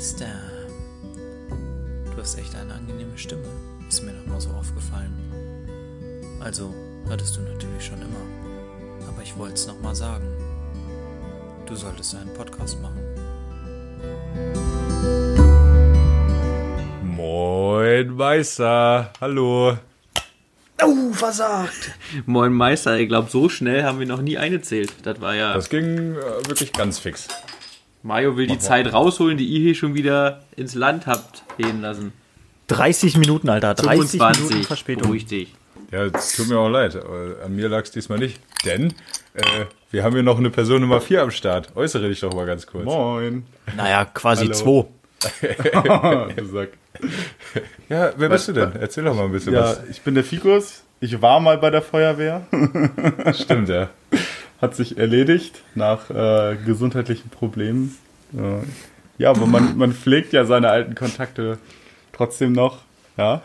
Meister. Du hast echt eine angenehme Stimme. Ist mir noch mal so aufgefallen. Also, hattest du natürlich schon immer. Aber ich wollte es noch mal sagen. Du solltest einen Podcast machen. Moin Meister, hallo. Oh, versagt. Moin Meister, ich glaube, so schnell haben wir noch nie eingezählt. Das war ja. Das ging äh, wirklich ganz fix. Mario will die Zeit rausholen, die ihr hier schon wieder ins Land habt gehen lassen. 30 Minuten, Alter. 30 Minuten Verspätung. Beruhig dich. Ja, es tut mir auch leid, an mir lag es diesmal nicht. Denn äh, wir haben hier noch eine Person Nummer 4 am Start. Äußere dich doch mal ganz kurz. Moin. Naja, quasi Hallo. zwei. Du Sack. Ja, wer bist du denn? Erzähl doch mal ein bisschen ja, ich bin der Fikus. Ich war mal bei der Feuerwehr. was. Stimmt, ja. Hat sich erledigt nach äh, gesundheitlichen Problemen. Äh, ja, aber man, man pflegt ja seine alten Kontakte trotzdem noch. Ja.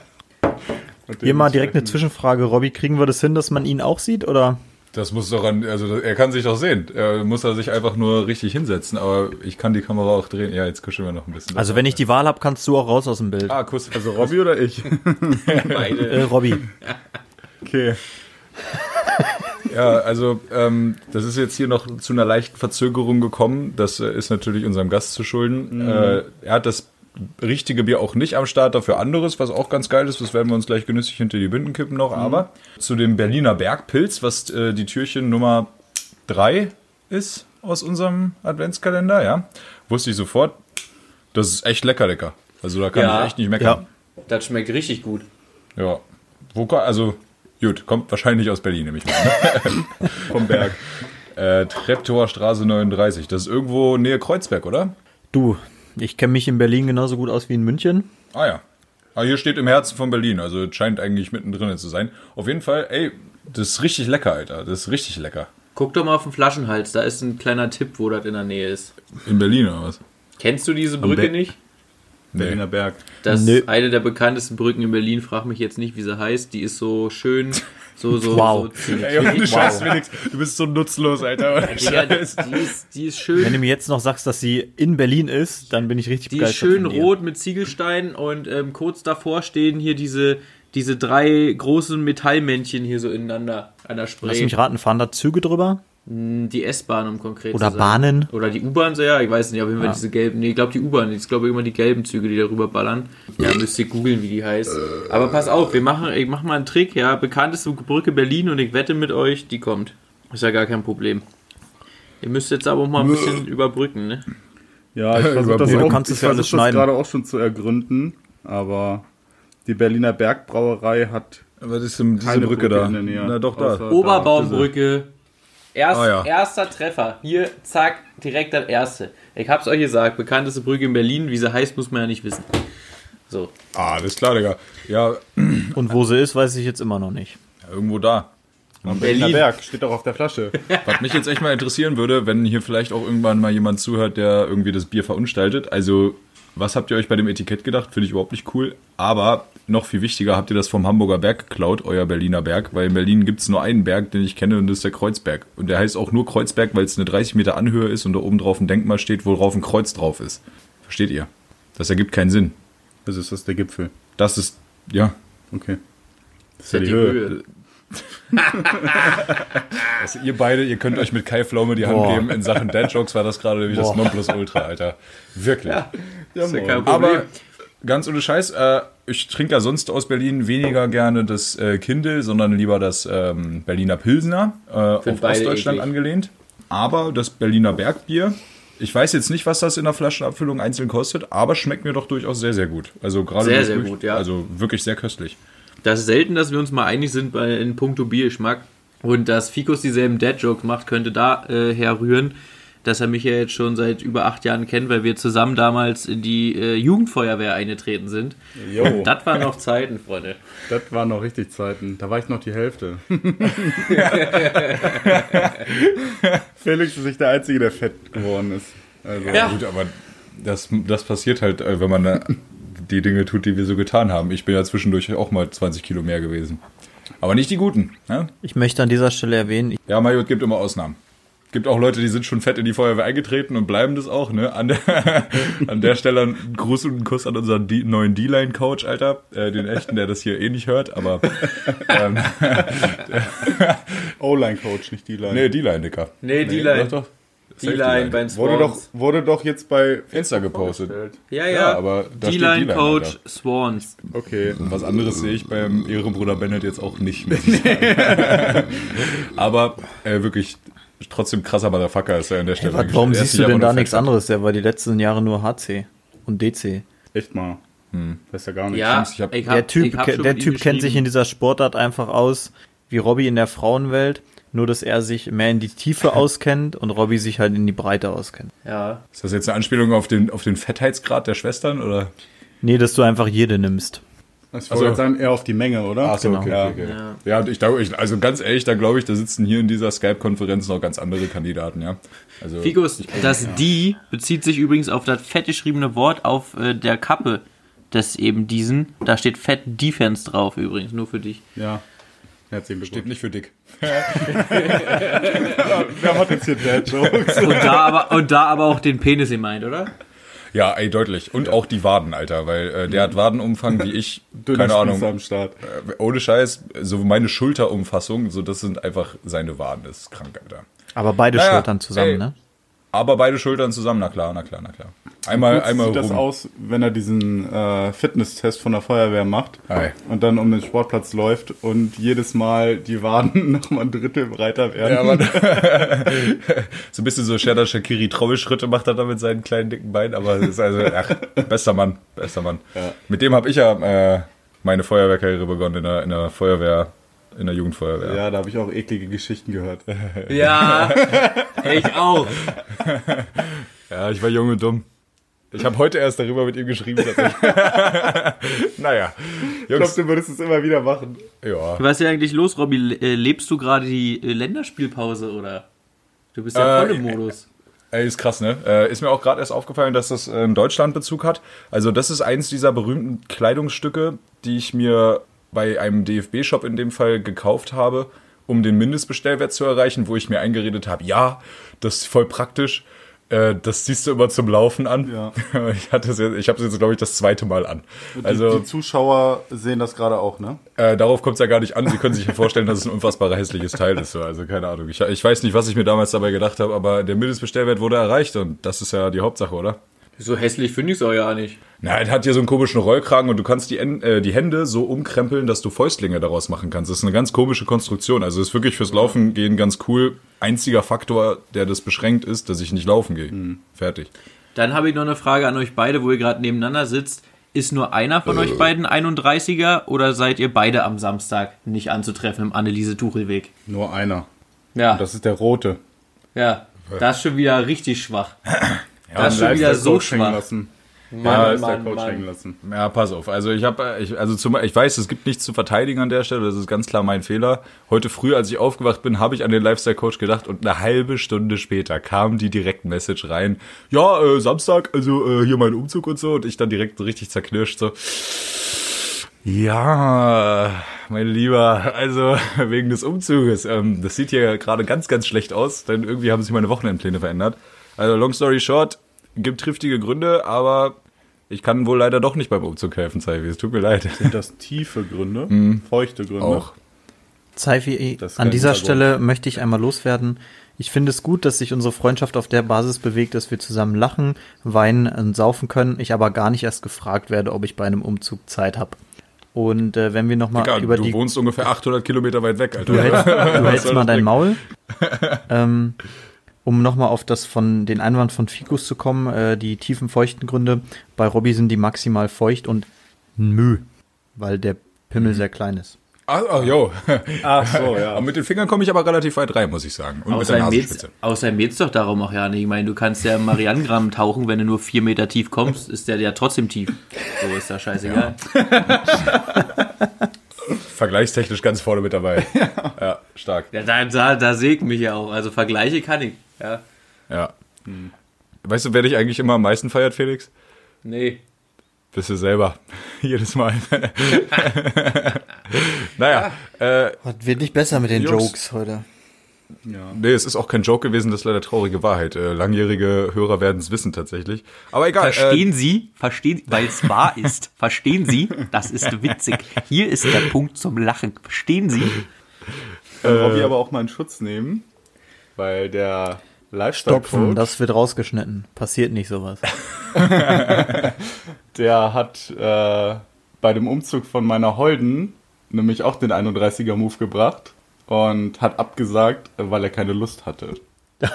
Hier mal direkt eine Zwischenfrage. Robby, kriegen wir das hin, dass man ihn auch sieht? Oder? Das muss doch an, also er kann sich doch sehen. Er muss er sich einfach nur richtig hinsetzen, aber ich kann die Kamera auch drehen. Ja, jetzt kuscheln wir noch ein bisschen. Also, wenn ich die Wahl habe, kannst du auch raus aus dem Bild. Ah, Kuss. Also Robby oder ich? Beide. Äh, Robby. Okay. Ja, also ähm, das ist jetzt hier noch zu einer leichten Verzögerung gekommen. Das äh, ist natürlich unserem Gast zu schulden. Äh, er hat das richtige Bier auch nicht am Start, dafür anderes, was auch ganz geil ist. Das werden wir uns gleich genüsslich hinter die Binden kippen noch. Aber zu dem Berliner Bergpilz, was äh, die Türchen Nummer drei ist aus unserem Adventskalender, ja, wusste ich sofort. Das ist echt lecker, lecker. Also da kann Ja. ich echt nicht meckern. Das schmeckt richtig gut. Ja. Wo, also, gut, kommt wahrscheinlich aus Berlin, nämlich mal. Ne? Vom Berg. Äh, Treptower Straße 39. Das ist irgendwo Nähe Kreuzberg, oder? Du, ich kenne mich in Berlin genauso gut aus wie in München. Ah ja. Ah, hier steht im Herzen von Berlin, also es scheint eigentlich mittendrin zu sein. Auf jeden Fall, ey, das ist richtig lecker, Alter. Das ist richtig lecker. Guck doch mal auf den Flaschenhals, da ist ein kleiner Tipp, wo das in der Nähe ist. In Berlin oder was? Kennst du diese Brücke nicht? Berliner Berg. Das Nö. ist eine der bekanntesten Brücken in Berlin, frag mich jetzt nicht, wie sie heißt. Die ist so schön, so, so, Wow. so. Ey, ohne Wow. Scheiß, Felix, du bist so nutzlos, Alter. Ohne Digga, die, die, ist, die ist Wenn du schön. mir jetzt noch sagst, dass sie in Berlin ist, dann bin ich richtig Die ist begeistert. schön von dir. rot mit Ziegelsteinen und ähm, kurz davor stehen hier diese, diese drei großen Metallmännchen hier so ineinander an der Lass Spree. mich raten, fahren da Züge drüber? Die S-Bahn, um konkret Oder zu sein. Bahnen? Oder die U-Bahn, so ja, ich weiß nicht, auf jeden Fall diese gelben, nee, ich glaube die U-Bahn, ich glaube immer die gelben Züge, die darüber ballern. Ja, müsst ihr googeln, wie die heißt. Aber pass auf, wir machen, ich mach mal einen Trick, ja, bekannteste Brücke Berlin und ich wette mit euch, die kommt. Ist ja gar kein Problem. Ihr müsst jetzt aber auch mal ein bisschen überbrücken, ne? Ja, ich versuche das, auch, ich ja versuch das gerade auch schon zu ergründen, aber die Berliner Bergbrauerei hat Was ist denn diese keine Brücke da? in der Nähe. Na doch, da. Oberbaumbrücke. Erst, Ah, ja. Erster Treffer. Hier, zack, direkt das erste. Ich hab's euch gesagt, bekannteste Brücke in Berlin. Wie sie heißt, muss man ja nicht wissen. So. Ah, das ist klar, Digga. Ja, Und wo sie ist, weiß ich jetzt immer noch nicht. irgendwo da. Berliner Berlin. Berg, steht doch auf der Flasche. Was mich jetzt echt mal interessieren würde, wenn hier vielleicht auch irgendwann mal jemand zuhört, der irgendwie das Bier verunstaltet. Also, was habt ihr euch bei dem Etikett gedacht? Finde ich überhaupt nicht cool. Aber noch viel wichtiger, habt ihr das vom Hamburger Berg geklaut, euer Berliner Berg? Weil in Berlin gibt es nur einen Berg, den ich kenne, und das ist der Kreuzberg. Und der heißt auch nur Kreuzberg, weil es eine 30 Meter Anhöhe ist und da oben drauf ein Denkmal steht, worauf ein Kreuz drauf ist. Versteht ihr? Das ergibt keinen Sinn. Das ist das der Gipfel. Das ist, ja, Okay. Das ist ja die Höhe. Also ihr beide, ihr könnt euch mit Kai Pflaume die Hand Boah. geben. In Sachen Dad-Jokes war das gerade wie das Boah. Nonplusultra, Alter. Wirklich. Ja, Ist ja Problem. Aber ganz ohne Scheiß, äh, ich trinke ja sonst aus Berlin weniger gerne das äh, Kindle, sondern lieber das ähm, Berliner Pilsner, äh, auf Ostdeutschland eklig. angelehnt. Aber das Berliner Bergbier, ich weiß jetzt nicht, was das in der Flaschenabfüllung einzeln kostet, aber schmeckt mir doch durchaus sehr, sehr gut. Also gerade Sehr, sehr durch- gut, ja. Also wirklich sehr köstlich. Das ist selten, dass wir uns mal einig sind bei, in puncto Biergeschmack. Und dass Fikus dieselben Dad-Jokes macht, könnte da äh, herrühren, dass er mich ja jetzt schon seit über acht Jahren kennt, weil wir zusammen damals in die äh, Jugendfeuerwehr eingetreten sind. Jo, Das waren noch Zeiten, Freunde. das waren noch richtig Zeiten. Da war ich noch die Hälfte. Felix ist nicht der Einzige, der fett geworden ist. Also, Ja. Gut, aber das, das passiert halt, äh, wenn man äh, die Dinge tut, die wir so getan haben. Ich bin ja zwischendurch auch mal 20 Kilo mehr gewesen. Aber nicht die guten. Ne? Ich möchte an dieser Stelle erwähnen, ich, Ja, Mario, es gibt immer Ausnahmen. Gibt auch Leute, die sind schon fett in die Feuerwehr eingetreten und bleiben das auch, ne? An der, an der Stelle einen Gruß und einen Kuss an unseren D neuen D-Line-Coach, Alter. Äh, den echten, der das hier eh nicht hört, aber ähm, O-Line-Coach, nicht D-Line. nee, D-Line, Dicker. Nee, D-Line. Doch, doch. D-Line beim Swans. wurde, doch, wurde doch jetzt bei Insta gepostet. Ja, Ja, ja. aber D-Line Coach Alter. Swans. Okay. Was anderes sehe ich beim Ehrenbruder Bennett jetzt auch nicht. muss ich sagen. Aber äh, wirklich trotzdem krasser Motherfucker ist er an der Stelle. Was, warum siehst du denn da nichts anderes? Der war die letzten Jahre nur HC und DC. Echt mal. Weiß ja gar nicht. Ja, ich hab- ich Der Typ, ich hab schon der typ kennt sich in dieser Sportart einfach aus wie Robbie in der Frauenwelt, nur dass er sich mehr in die Tiefe auskennt und Robbie sich halt in die Breite auskennt. Ja. Ist das jetzt eine Anspielung auf den, auf den Fettheitsgrad der Schwestern? Oder? Nee, dass du einfach jede nimmst. Ich Ach so. wollte jetzt sagen, eher auf die Menge, oder? Ach so, Genau. okay, Ja. okay, okay. Ja, und ich glaube, ich, also ganz ehrlich, da glaube ich, da sitzen hier in dieser Skype-Konferenz noch ganz andere Kandidaten, ja. Also, Figus, das die bezieht sich übrigens auf das fett geschriebene Wort auf äh, der Kappe des eben diesen. Da steht Fett Defense drauf übrigens, nur für dich. Ja. Herzlichen steht Glückwunsch. nicht für dick. Wer hat jetzt hier Dad-Jokes? Und da aber, und da aber auch den Penis gemeint, oder? Ja, ey, deutlich. Und auch die Waden, Alter, weil äh, der hat Wadenumfang wie ich, Dünne keine Ahnung, Spieße am Start. äh, ohne Scheiß, so meine Schulterumfassung, so das sind einfach seine Waden, das ist krank, Alter. Aber beide Naja, Schultern zusammen, ey. ne? Aber beide Schultern zusammen, na klar, na klar, na klar. Einmal, Kurz einmal sieht das rum. aus, wenn er diesen äh, Fitnesstest von der Feuerwehr macht Ei. und dann um den Sportplatz läuft und jedes Mal die Waden noch mal ein Drittel breiter werden. Ja, Mann. so ein bisschen so Sherda Shakiri Trommelschritte macht er da mit seinen kleinen dicken Beinen, aber das ist also, ach, bester Mann, bester Mann. Mit dem habe ich ja äh, meine Feuerwehrkarriere begonnen in der, in der Feuerwehr, in der Jugendfeuerwehr. Ja, da habe ich auch eklige Geschichten gehört. Ja, ich auch. Ja, ich war jung und dumm. Ich habe heute erst darüber mit ihm geschrieben. naja, Ich glaube, Jungs, du würdest es immer wieder machen. ja. Was ist denn eigentlich los, Robby? Äh, Lebst du gerade die äh, Länderspielpause oder? Du bist ja Äh, voll im Modus. Ey, ist krass, ne? Äh, ist mir auch gerade erst aufgefallen, dass das äh, einen Deutschlandbezug hat. Also das ist eins dieser berühmten Kleidungsstücke, die ich mir bei einem DFB-Shop in dem Fall gekauft habe, um den Mindestbestellwert zu erreichen, wo ich mir eingeredet habe, ja, das ist voll praktisch. Äh, das ziehst du immer zum Laufen an. Ja. Ich hatte es jetzt, ich habe es jetzt, glaube ich, das zweite Mal an. Die, Also die Zuschauer sehen das gerade auch, ne? äh, darauf kommt es ja gar nicht an. Sie können sich ja vorstellen, dass es ein unfassbar hässliches Teil ist. So. Also keine Ahnung. Ich, ich weiß nicht, was ich mir damals dabei gedacht habe, aber der Mindestbestellwert wurde erreicht und das ist ja die Hauptsache, oder? So hässlich finde ich es auch ja nicht. Na, er hat hier so einen komischen Rollkragen und du kannst die, äh, die Hände so umkrempeln, dass du Fäustlinge daraus machen kannst. Das ist eine ganz komische Konstruktion. Also ist wirklich fürs Laufen gehen ganz cool. Einziger Faktor, der das beschränkt ist, dass ich nicht laufen gehe. Fertig. Dann habe ich noch eine Frage an euch beide, wo ihr gerade nebeneinander sitzt. Ist nur einer von euch beiden 31er oder seid ihr beide am Samstag nicht anzutreffen im Anneliese-Tuchel-Weg? Nur einer. Ja, Das ist der rote. ja. Das ist schon wieder richtig schwach. Ja, das ist schon wieder so schwach. lassen. Ja, da Mann, ist der Mann, Coach Mann. hängen lassen. Ja, pass auf. Also ich habe, ich, also zum, ich weiß, es gibt nichts zu verteidigen an der Stelle. Das ist ganz klar mein Fehler. Heute früh, als ich aufgewacht bin, habe ich an den Lifestyle Coach gedacht und eine halbe Stunde später kam die Direktmessage rein. Ja, äh, Samstag, also äh, hier mein Umzug und so und ich dann direkt so richtig zerknirscht so. Ja, mein Lieber, also wegen des Umzuges. Ähm, das sieht hier gerade ganz, ganz schlecht aus, denn irgendwie haben sich meine Wochenendpläne verändert. Also long story short, gibt triftige Gründe, aber ich kann wohl leider doch nicht beim Umzug helfen, Zeivi. Es tut mir leid. Sind das tiefe Gründe? Feuchte Gründe? Auch. Ist an dieser. Stelle möchte ich einmal loswerden. Ich finde es gut, dass sich unsere Freundschaft auf der Basis bewegt, dass wir zusammen lachen, weinen und saufen können. Ich aber gar nicht erst gefragt werde, ob ich bei einem Umzug Zeit habe. Und äh, wenn wir nochmal über du die wohnst ungefähr 800 Kilometer weit weg, Alter. Du hältst, du hältst mal dein? Maul. ähm, um nochmal auf das von den Einwand von Fikus zu kommen, äh, die tiefen feuchten Gründe. Bei Robby sind die maximal feucht und mü, weil der Pimmel Mhm. sehr klein ist. Ach, ach, jo. Ach so, ja. Aber mit den Fingern komme ich aber relativ weit rein, muss ich sagen. Und mit der Außerdem Nasenspitze. außerdem geht's doch darum auch ja nicht. Ich meine, du kannst ja im Marianengramm tauchen, wenn du nur vier Meter tief kommst, ist der ja trotzdem tief. So ist das scheißegal. Vergleichstechnisch ganz vorne mit dabei. ja, stark. Ja, da, da, da sehe ich mich ja auch. Also Vergleiche kann ich. Ja. Ja. Weißt du, wer dich eigentlich immer am meisten feiert, Felix? Nee. Bist du selber. Jedes Mal. naja, äh, Das wird nicht besser mit den Jungs. Jokes heute. Ja. Nee, es ist auch kein Joke gewesen, das ist leider traurige Wahrheit. Äh, langjährige Hörer werden es wissen tatsächlich. Aber egal. Verstehen Sie, verstehen, weil es wahr ist. Verstehen Sie, das ist witzig. Hier ist der Punkt zum Lachen. Verstehen Sie? Kann Robby aber auch mal in Schutz nehmen, weil der Stopfen, Lifestyle-Coach, das wird rausgeschnitten. Passiert nicht sowas. der hat äh, bei dem Umzug von meiner Holden nämlich auch den 31er-Move gebracht und hat abgesagt, weil er keine Lust hatte.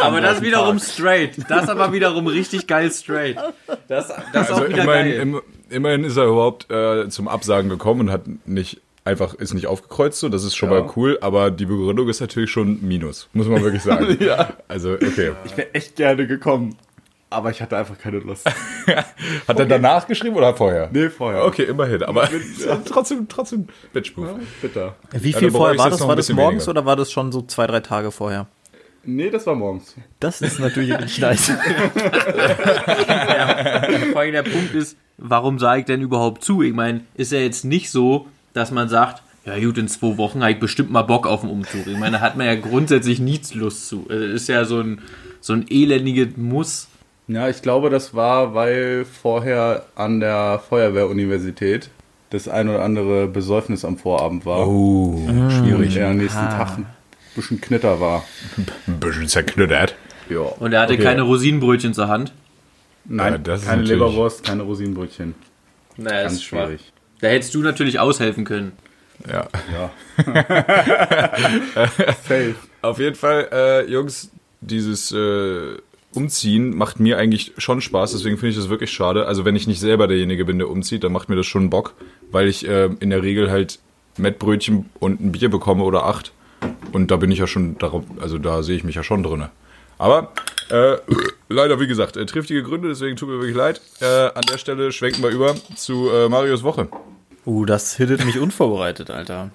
Aber das wiederum straight. Das aber wiederum richtig geil straight. Das, das also auch wieder immerhin, geil. im, immerhin ist er überhaupt äh, zum Absagen gekommen und hat nicht einfach ist nicht aufgekreuzt so, das ist schon Ja. mal cool, aber die Begründung ist natürlich schon Minus, muss man wirklich sagen. Ja. Also okay. Ich wäre echt gerne gekommen, aber ich hatte einfach keine Lust. Hat er danach geschrieben oder vorher? Nee, vorher. Okay, immerhin, aber trotzdem trotzdem Bitch Move. Ja, bitter. Wie Ja, viel bereue vorher war das? War das morgens weniger. oder war das schon so zwei, drei Tage vorher? Nee, das war morgens. Das ist natürlich richtig nice. Vor allem der Punkt ist, warum sage ich denn überhaupt zu? Ich meine, ist ja jetzt nicht so, dass man sagt, ja gut, in zwei Wochen habe ich bestimmt mal Bock auf den Umzug. Ich meine, da hat man ja grundsätzlich nichts Lust zu. Also, ist ja so ein, so ein elendiges Muss. Ja, ich glaube, das war, weil vorher an der Feuerwehruniversität das ein oder andere Besäufnis am Vorabend war. Oh, schwierig. Der am nächsten Tag ein bisschen Knitter war. Ein bisschen zerknüttert. Ja. Und er hatte Okay. keine Rosinenbrötchen zur Hand. Nein, Ja, das ist keine Leberwurst, keine Rosinenbrötchen. Naja, Ganz schwierig. Da hättest du natürlich aushelfen können. Ja. Ja. Safe. Auf jeden Fall, äh, Jungs, dieses äh, Umziehen macht mir eigentlich schon Spaß, deswegen finde ich das wirklich schade. Also wenn ich nicht selber derjenige bin, der umzieht, dann macht mir das schon Bock, weil ich äh, in der Regel halt Mettbrötchen und ein Bier bekomme oder acht. Und da bin ich ja schon darauf, also da sehe ich mich ja schon drinne. Aber äh, leider, wie gesagt, äh, triftige Gründe, deswegen tut mir wirklich leid. Äh, an der Stelle schwenken wir über zu äh, Marios Woche. Uh, das hittet mich unvorbereitet, Alter.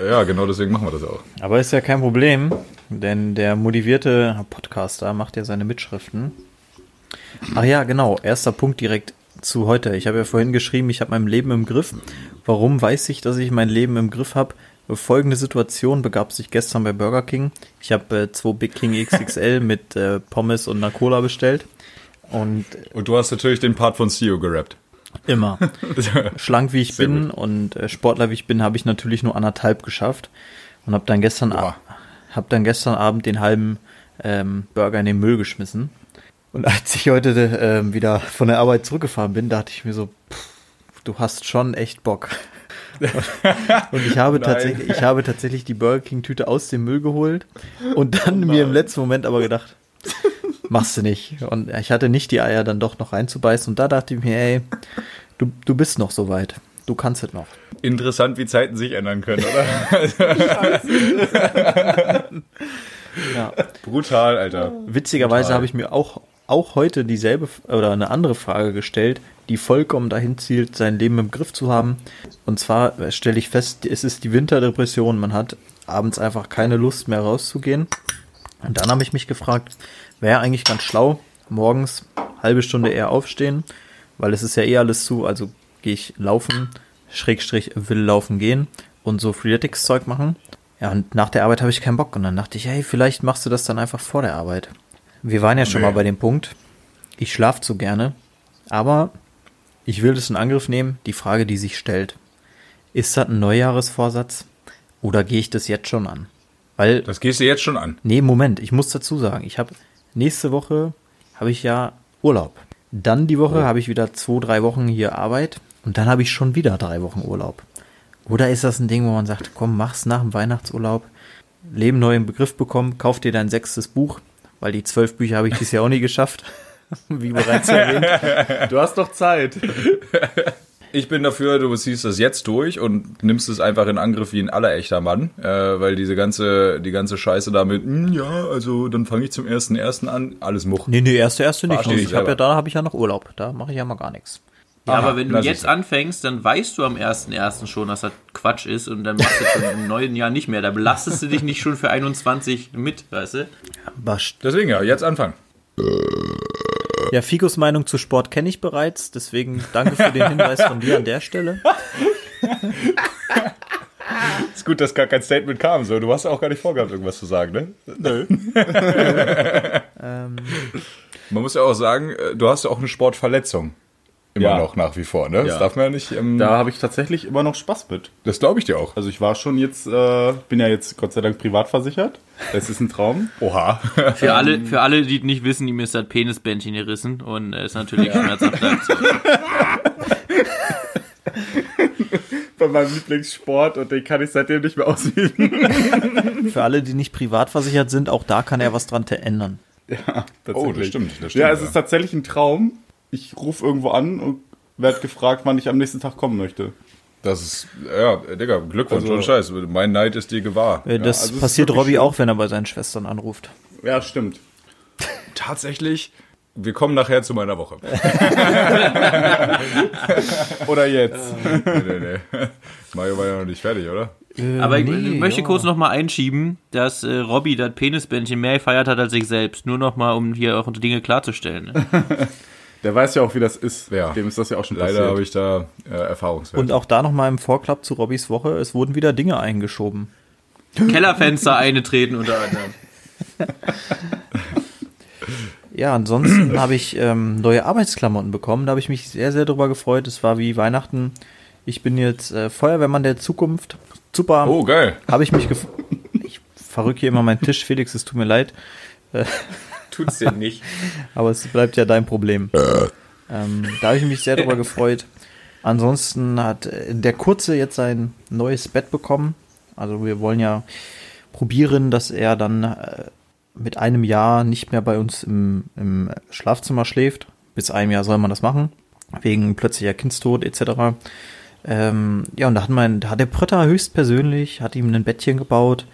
Äh, Ja, genau deswegen machen wir das auch. Aber ist ja kein Problem, denn der motivierte Podcaster macht ja seine Mitschriften. Ach ja, genau. Erster Punkt direkt zu heute. Ich habe ja vorhin geschrieben, ich habe mein Leben im Griff. Warum weiß ich, dass ich mein Leben im Griff habe? Folgende Situation begab sich gestern bei Burger King. Ich habe äh, zwei Big King XXL mit äh, Pommes und einer Cola bestellt. Und Und du hast natürlich den Part von CEO gerappt. Immer. Schlank wie ich Sehr bin gut. und äh, Sportler wie ich bin, habe ich natürlich nur anderthalb geschafft und habe dann gestern Boah. hab dann gestern Abend den halben ähm, Burger in den Müll geschmissen. Und als ich heute ähm, wieder von der Arbeit zurückgefahren bin, dachte ich mir so, pff, du hast schon echt Bock. Und ich habe tatsächlich, ich habe tatsächlich die Burger King Tüte aus dem Müll geholt und dann mir im letzten Moment aber gedacht, machst du nicht. Und ich hatte nicht die Eier dann doch noch reinzubeißen und da dachte ich mir, ey, du, du bist noch so weit. Du kannst es noch. Interessant, wie Zeiten sich ändern können, oder? Ja. Brutal, Alter. Witzigerweise habe ich mir auch, auch heute dieselbe oder eine andere Frage gestellt, die vollkommen dahin zielt, sein Leben im Griff zu haben. Und zwar stelle ich fest, es ist die Winterdepression. Man hat abends einfach keine Lust mehr rauszugehen. Und dann habe ich mich gefragt, wäre eigentlich ganz schlau, morgens halbe Stunde eher aufstehen, weil es ist ja eh alles zu, also gehe ich laufen, Schrägstrich will laufen gehen und so Freeletics-Zeug machen. Ja, und nach der Arbeit habe ich keinen Bock. Und dann dachte ich, hey, vielleicht machst du das dann einfach vor der Arbeit. Wir waren ja schon Nee. mal bei dem Punkt, ich schlafe zu gerne, aber ich will das in Angriff nehmen, die Frage, die sich stellt. Ist das ein Neujahresvorsatz oder gehe ich das jetzt schon an? Weil Das gehst du jetzt schon an. Nee, Moment, ich muss dazu sagen, ich habe nächste Woche habe ich ja Urlaub. Dann die Woche habe ich wieder zwei, drei Wochen hier Arbeit und dann habe ich schon wieder drei Wochen Urlaub. Oder ist das ein Ding, wo man sagt, komm, mach's nach dem Weihnachtsurlaub, Leben neu im Begriff bekommen, kauf dir dein sechstes Buch, weil die zwölf Bücher habe ich dieses Jahr auch nie geschafft, wie bereits erwähnt. Du hast doch Zeit. Ich bin dafür, du ziehst das jetzt durch und nimmst es einfach in Angriff wie ein aller echter Mann, äh, weil diese ganze, die ganze Scheiße damit, "Hm, ja, also dann fange ich zum ersten ersten an, alles Much. Nee, nee, erste, erste nicht. Versteh ich Ich habe ja, da habe ich ja noch Urlaub. Da mache ich ja mal gar nichts. Ja, Aha, aber wenn du jetzt anfängst, dann weißt du am 1.1. schon, dass das Quatsch ist und dann machst du es schon im neuen Jahr nicht mehr. Da belastest du dich nicht schon für 21 mit, weißt du? Aber Deswegen ja, jetzt anfangen. Ja, Figos Meinung zu Sport kenne ich bereits, deswegen danke für den Hinweis von dir an der Stelle. Ist gut, dass gar kein Statement kam. So, du hast auch gar nicht vorgehabt, irgendwas zu sagen, ne? Nö. Ähm, Man muss ja auch sagen, äh, du hast ja auch eine Sportverletzung. Immer Ja. noch nach wie vor, ne? Das Ja. darf man ja nicht. Ähm, Da habe ich tatsächlich immer noch Spaß mit. das glaube ich dir auch. Also ich war schon jetzt, äh, bin ja jetzt Gott sei Dank privat versichert. Das ist ein Traum. Oha. Für alle, für alle, die nicht wissen, ihm ist das Penisbändchen gerissen und er ist natürlich schmerzhaft. Bei meinem Lieblingssport und den kann ich seitdem nicht mehr ausüben. für alle, die nicht privat versichert sind, auch da kann er was dran ändern. Ja, Oh, das stimmt. Das stimmt Ja, es ist tatsächlich ein Traum. Ich rufe irgendwo an und werde gefragt, wann ich am nächsten Tag kommen möchte. Das ist, ja, Digga, Glückwunsch, Also- und Scheiß. Mein Neid ist dir gewahr. Äh, Das also es ist passiert Robby auch, wenn er bei seinen Schwestern anruft. Ja, stimmt. Tatsächlich, wir kommen nachher zu meiner Woche. Oder jetzt. nee, nee, nee. Mario war ja noch nicht fertig, oder? Aber ich, nee, ich möchte ja. kurz nochmal einschieben, dass äh, Robby das Penisbändchen mehr gefeiert hat als ich selbst. Nur nochmal, um hier auch Dinge klarzustellen. Ne? Der weiß ja auch, wie das ist. Ja. Dem ist das ja auch schon Leider habe ich da äh, Erfahrungswerte. Und auch da nochmal im Vorklapp zu Robbys Woche, es wurden wieder Dinge eingeschoben. Kellerfenster eingetreten unter anderem. Ja, ansonsten habe ich ähm, neue Arbeitsklamotten bekommen. Da habe ich mich sehr, sehr drüber gefreut. Es war wie Weihnachten. Ich bin jetzt äh, Feuerwehrmann der Zukunft. Super. oh, geil. Habe ich mich gef Ich verrücke hier immer meinen Tisch, Felix, es tut mir leid. Tut's dir nicht. Aber es bleibt ja dein Problem. Ähm, da habe ich mich sehr drüber gefreut. Ansonsten hat äh, der Kurze jetzt sein neues Bett bekommen. Also wir wollen ja probieren, dass er dann äh, mit einem Jahr nicht mehr bei uns im, im Schlafzimmer schläft. Bis einem Jahr soll man das machen. Wegen plötzlicher Kindstod etc. Ähm, ja, und da hat, mein, da hat der Prötter höchstpersönlich, hat ihm ein Bettchen gebaut.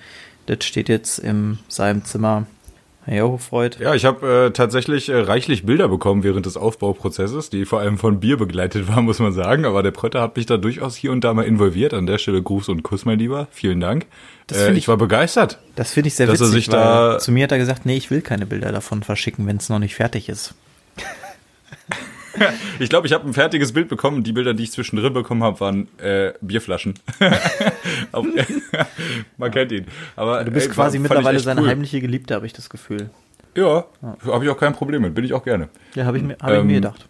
Das steht jetzt in seinem Zimmer. Ja, freut. Ja, ich habe äh, tatsächlich äh, reichlich Bilder bekommen während des Aufbauprozesses, die vor allem von Bier begleitet waren, muss man sagen. Aber der Prötter hat mich da durchaus hier und da mal involviert. An der Stelle Gruß und Kuss, mein Lieber. Vielen Dank. Äh, ich, ich- war begeistert. Das finde ich sehr Dass er witzig, sich weil da- zu mir hat er gesagt, nee, ich will keine Bilder davon verschicken, wenn es noch nicht fertig ist. Ich glaube, ich habe ein fertiges Bild bekommen. Die Bilder, die ich zwischendrin bekommen habe, waren äh, Bierflaschen. Man kennt ihn. Aber Du bist ey, quasi war- ich mittlerweile seine cool. heimliche Geliebte, habe ich das Gefühl. Ja, habe ich auch kein Problem mit. Bin ich auch gerne. Ja, habe ich, mir- hab ich Ähm, mir gedacht.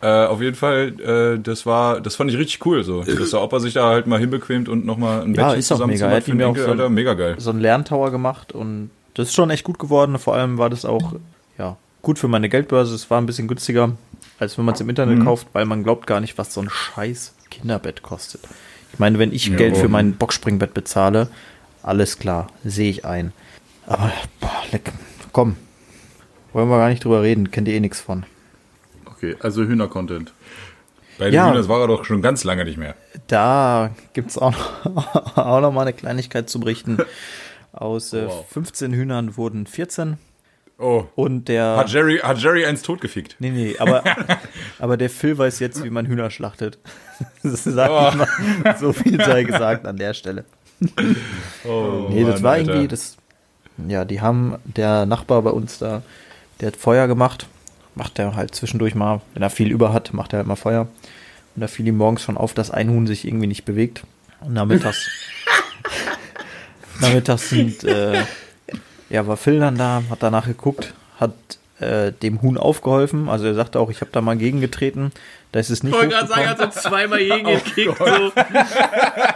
Äh, auf jeden Fall, äh, das war, das fand ich richtig cool, so, dass der Opa sich da halt mal hinbequemt und nochmal ein Ja, Bettchen ist auch mega. zusammenzimmert Er hat für den ja auch Enkel, so ein- Alter, mega geil. So einen Lerntower gemacht und das ist schon echt gut geworden. Vor allem war das auch ja, gut für meine Geldbörse. Es war ein bisschen günstiger, als wenn man es im Internet kauft, weil man glaubt gar nicht, was so ein scheiß Kinderbett kostet. Ich meine, wenn ich Ja, Geld für mein Boxspringbett bezahle, alles klar, sehe ich ein. Aber boah, leck, komm, wollen wir gar nicht drüber reden, kennt ihr eh nichts von. Okay, also Hühner-Content. Bei den Ja. Hühnern, das war er doch schon ganz lange nicht mehr. Da gibt es auch noch, auch noch mal eine Kleinigkeit zu berichten. Aus äh, 15 Hühnern wurden 14 Oh. und der... Hat Jerry, hat Jerry eins totgefickt? Nee, nee, aber, aber der Phil weiß jetzt, wie man Hühner schlachtet. Das sagt Oh. mal, so viel sei gesagt an der Stelle. Oh, Nee, das Mann, war Alter. irgendwie, das, ja, die haben, der Nachbar bei uns da, der hat Feuer gemacht, macht er halt zwischendurch mal, wenn er viel über hat, macht er halt mal Feuer. Und da fiel ihm morgens schon auf, dass ein Huhn sich irgendwie nicht bewegt. Und nachmittags, nachmittags sind, äh, ja, war Phil dann da, hat danach geguckt, hat äh, dem Huhn aufgeholfen. Also er sagte auch, ich habe da mal gegengetreten. Da ist es nicht Ich wollte gerade sagen, hochgekommen. hat so zweimal jeden gekickt. so.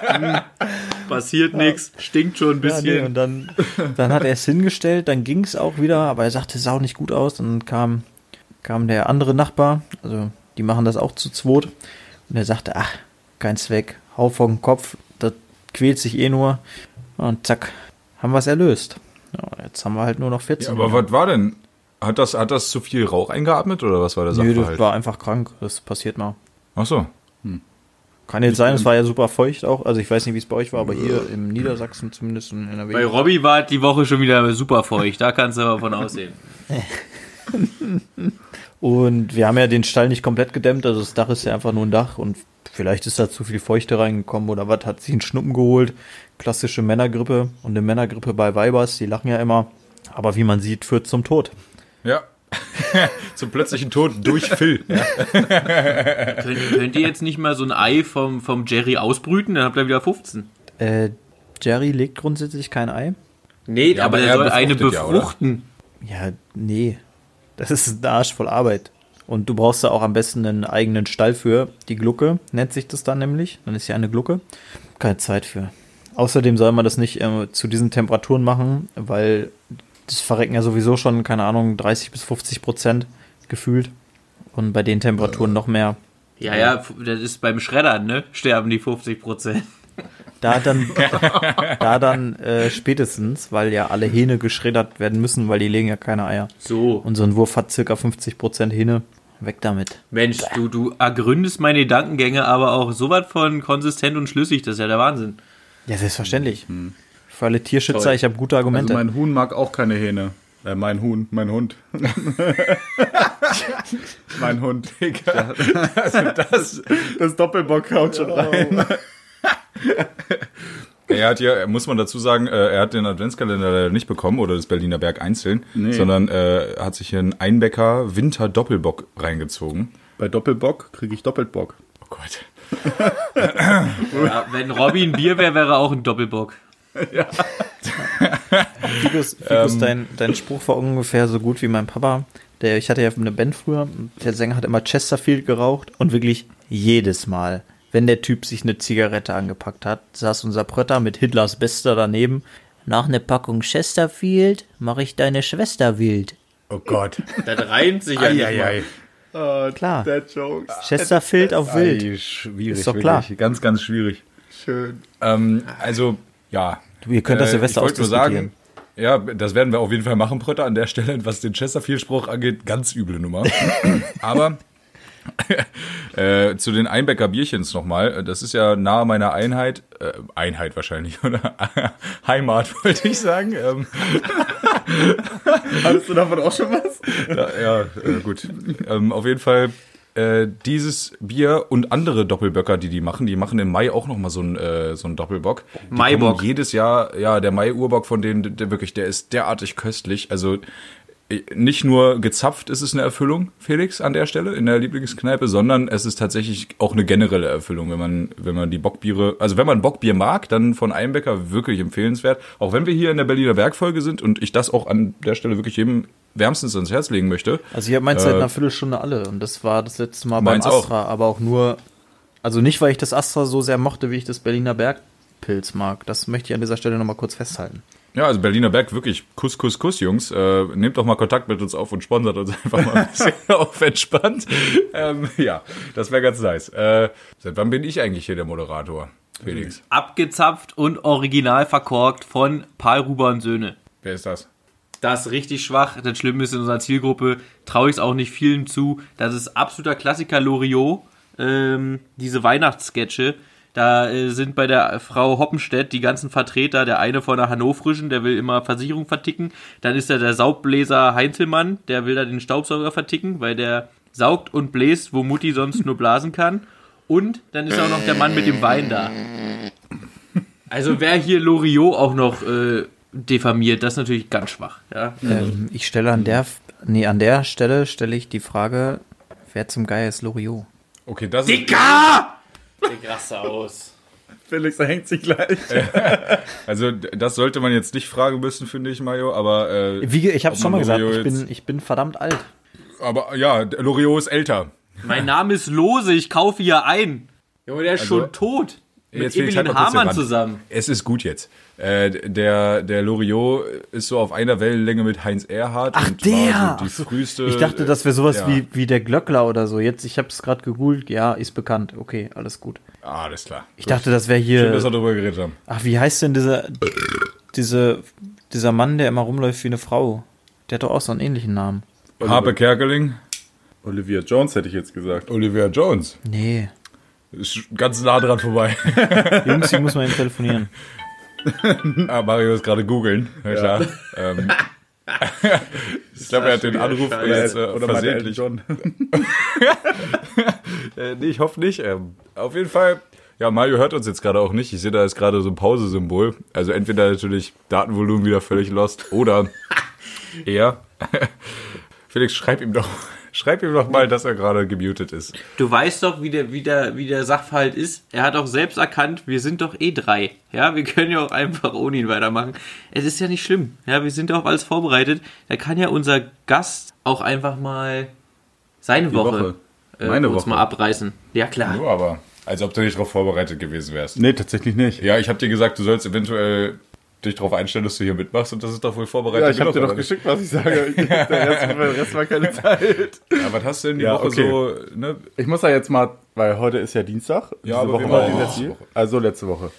Hm, Passiert nichts, stinkt schon ein Ja, nee, bisschen. und dann, dann hat er es hingestellt, dann ging es auch wieder, aber er sagte, es sah auch nicht gut aus. Dann kam, kam der andere Nachbar, also die machen das auch zu zweit. Und er sagte, ach, kein Zweck, hau vom Kopf, das quält sich eh nur. Und zack, haben wir es erlöst. Ja, jetzt haben wir halt nur noch 14. Ja, aber was war denn? Hat das, hat das zu viel Rauch eingeatmet oder was war der Nö, das war einfach krank, das passiert mal. Ach so. Kann jetzt sein, es war ja super feucht auch. Also ich weiß nicht, wie es bei euch war, aber hier im Niedersachsen zumindest in NRW. Bei Robby war die Woche schon wieder super feucht, da kannst du aber von aussehen. Und wir haben ja den Stall nicht komplett gedämmt, also das Dach ist ja einfach nur ein Dach und vielleicht ist da zu viel Feuchte reingekommen oder was, hat sich einen Schnuppen geholt. Klassische Männergrippe und eine Männergrippe bei Weibers, die lachen ja immer. Aber wie man sieht, führt zum Tod. Ja. Zum plötzlichen Tod durch Phil. Ja. Könnt, könnt ihr jetzt nicht mal so ein Ei vom, vom Jerry ausbrüten, dann habt ihr wieder 15. Äh, Jerry legt grundsätzlich kein Ei. Nee, Ja, aber, aber er soll eine befruchtet ja, befruchten. Ja, nee. Das ist ein Arsch voll Arbeit. Und du brauchst da auch am besten einen eigenen Stall für. Die Glucke nennt sich das dann nämlich. Dann ist ja eine Glucke. Keine Zeit für. Außerdem soll man das nicht äh, zu diesen Temperaturen machen, weil das verrecken ja sowieso schon, keine Ahnung, 30 bis 50 Prozent gefühlt. Und bei den Temperaturen noch mehr. Ja, ja, das ist beim Schreddern, ne? Sterben die 50 Prozent. Da dann, da dann äh, spätestens, weil ja alle Hähne geschreddert werden müssen, weil die legen ja keine Eier. So. Und so ein Wurf hat circa 50% Hähne. Weg damit. Mensch, du, du ergründest meine Gedankengänge, aber auch so was von konsistent und schlüssig, das ist ja der Wahnsinn. Ja, selbstverständlich. Für alle Tierschützer, Toll. ich habe gute Argumente. Also mein Huhn mag auch keine Hähne. Äh, mein Huhn, mein Hund. mein Hund. Also das, Das Doppelbock haut schon rein. er hat ja, muss man dazu sagen, äh, er hat den Adventskalender nicht bekommen oder das Berliner Berg einzeln, Nee. sondern äh, hat sich hier einen Einbecker Winter Doppelbock reingezogen. Bei Doppelbock kriege ich doppelt Bock. Oh Gott. Ja, wenn Robby ein Bier wäre, wäre er auch ein Doppelbock. Figus, Figus dein, dein Spruch war ungefähr so gut wie mein Papa. Der, ich hatte ja eine Band früher. und Der Sänger hat immer Chesterfield geraucht und wirklich jedes Mal, wenn der Typ sich eine Zigarette angepackt hat, saß unser Prötter mit Hitlers Bester daneben. Nach einer Packung Chesterfield mache ich deine Schwester wild. Oh Gott. Das reimt sich ja nicht Eieiei. Klar. Dead Jokes. Chesterfield auf wild. Ei, schwierig. Ist doch wirklich. klar. Ganz, ganz schwierig. Schön. Ähm, also, ja. Du, ihr könnt das Äh, Silvester ich wollte nur sagen, ja, das werden wir auf jeden Fall machen, Prötter, an der Stelle, was den Chesterfield-Spruch angeht, ganz üble Nummer. Aber äh, zu den Einbecker Bierchens nochmal, das ist ja nahe meiner Einheit, äh, Einheit wahrscheinlich, oder? Heimat, wollte ich sagen. Ähm, Hattest du davon auch schon was? ja, ja äh, gut. Ähm, auf jeden Fall äh, dieses Bier und andere Doppelböcker, die die machen, die machen im Mai auch noch mal so einen äh, so einen Doppelbock. Maibock. Jedes Jahr, ja, der Mai-Urbock von denen, der wirklich, der ist derartig köstlich. Also äh, nicht nur gezapft ist es eine Erfüllung, Felix, an der Stelle in der Lieblingskneipe, sondern es ist tatsächlich auch eine generelle Erfüllung, wenn man, wenn man die Bockbiere, also wenn man Bockbier mag, dann von Einbecker wirklich empfehlenswert. Auch wenn wir hier in der Berliner Bergfolge sind und ich das auch an der Stelle wirklich jedem wärmstens ans Herz legen möchte. Also ich habe meins seit Äh, einer Viertelstunde alle und das war das letzte Mal beim Meins auch. Astra, aber auch nur, also nicht, weil ich das Astra so sehr mochte, wie ich das Berliner Bergpilz mag. Das möchte ich an dieser Stelle nochmal kurz festhalten. Ja, also Berliner Berg, wirklich Kuss, Kuss, Kuss, Jungs. Äh, nehmt doch mal Kontakt mit uns auf und sponsert uns einfach mal ein bisschen auf entspannt. Ähm, ja, das wäre ganz nice. Äh, seit wann bin ich eigentlich hier der Moderator, Felix? Abgezapft und original verkorkt von Paul Ruber Söhne. Wer ist das? Das ist richtig schwach. Das Schlimme ist, in unserer Zielgruppe traue ich es auch nicht vielen zu. Das ist absoluter Klassiker Loriot. Ähm, diese Weihnachtssketche. Da äh, sind bei der Frau Hoppenstedt die ganzen Vertreter, der eine von der Hannovrischen, der will immer Versicherung verticken. Dann ist da der Saugbläser Heinzelmann, der will da den Staubsauger verticken, weil der saugt und bläst, wo Mutti sonst nur blasen kann. Und dann ist auch noch der Mann mit dem Wein da. Also wer hier Loriot auch noch äh, diffamiert, das ist natürlich ganz schwach. Ja? Ähm, ich stelle an der, nee, an der Stelle stelle ich die Frage, wer zum Geier ist Loriot? Okay, das ist, Dicker! Der raste aus. Felix hängt sich gleich. also das sollte man jetzt nicht fragen müssen, finde ich, Mario, aber äh, Wie, ich habe schon mal gesagt, Loriot ich bin, ich bin verdammt alt. aber ja, Loriot ist älter. Mein Name ist Lose, ich kaufe hier ein. Junge, der ist Also, schon tot. Mit jetzt will ich halt Evelyn Hamann zusammen. Es ist gut jetzt. Äh, der, der Loriot ist so auf einer Wellenlänge mit Heinz Erhardt. Ach, und der! War so die früheste, Ich dachte, das wäre sowas ja. wie, wie der Glöckler oder so. Jetzt, ich habe es gerade gegoogelt. Ja, ist bekannt. Okay, alles gut. Ah, alles klar. Ich dachte, das wäre Schön, dass wir hier. darüber geredet haben. Ach, wie heißt denn dieser, diese, dieser Mann, der immer rumläuft wie eine Frau? Der hat doch auch so einen ähnlichen Namen. Harpe Kerkeling, Olivia Jones hätte ich jetzt gesagt. Olivia Jones. Nee. Ist ganz nah dran vorbei. Jungs, hier muss man eben telefonieren. ah, Mario ist gerade googeln. Ja, klar. Ähm, ich glaube, er hat den Anruf jetzt äh, Oder versehentlich. John. Äh, nee, ich hoffe nicht. Ähm, auf jeden Fall. Ja, Mario hört uns jetzt gerade auch nicht. Ich sehe da ist gerade so ein Pause-Symbol. Also entweder natürlich Datenvolumen wieder völlig lost oder er. Felix, schreib ihm doch Schreib ihm doch mal, dass er gerade gemutet ist. Du weißt doch, wie der, wie, der, wie der Sachverhalt ist. Er hat auch selbst erkannt, wir sind doch eh drei. Ja, wir können ja auch einfach ohne ihn weitermachen. Es ist ja nicht schlimm. Ja, wir sind ja auf alles vorbereitet. Da kann ja unser Gast auch einfach mal seine Woche, Woche. Äh, Meine kurz Woche. mal abreißen. Ja, klar. Nur aber, als ob du nicht darauf vorbereitet gewesen wärst. Nee, tatsächlich nicht. Ja, ich habe dir gesagt, du sollst eventuell dich darauf einstellen, dass du hier mitmachst und das ist doch wohl vorbereitet. Ja, ich habe dir doch geschickt, was ich sage. Der Rest, der Rest war keine Zeit. Ja, was hast du denn die Ja, Woche okay. so, ne? Ich muss da jetzt mal, weil heute ist ja Dienstag. Diese aber Woche war die letzte Woche. Also letzte Woche.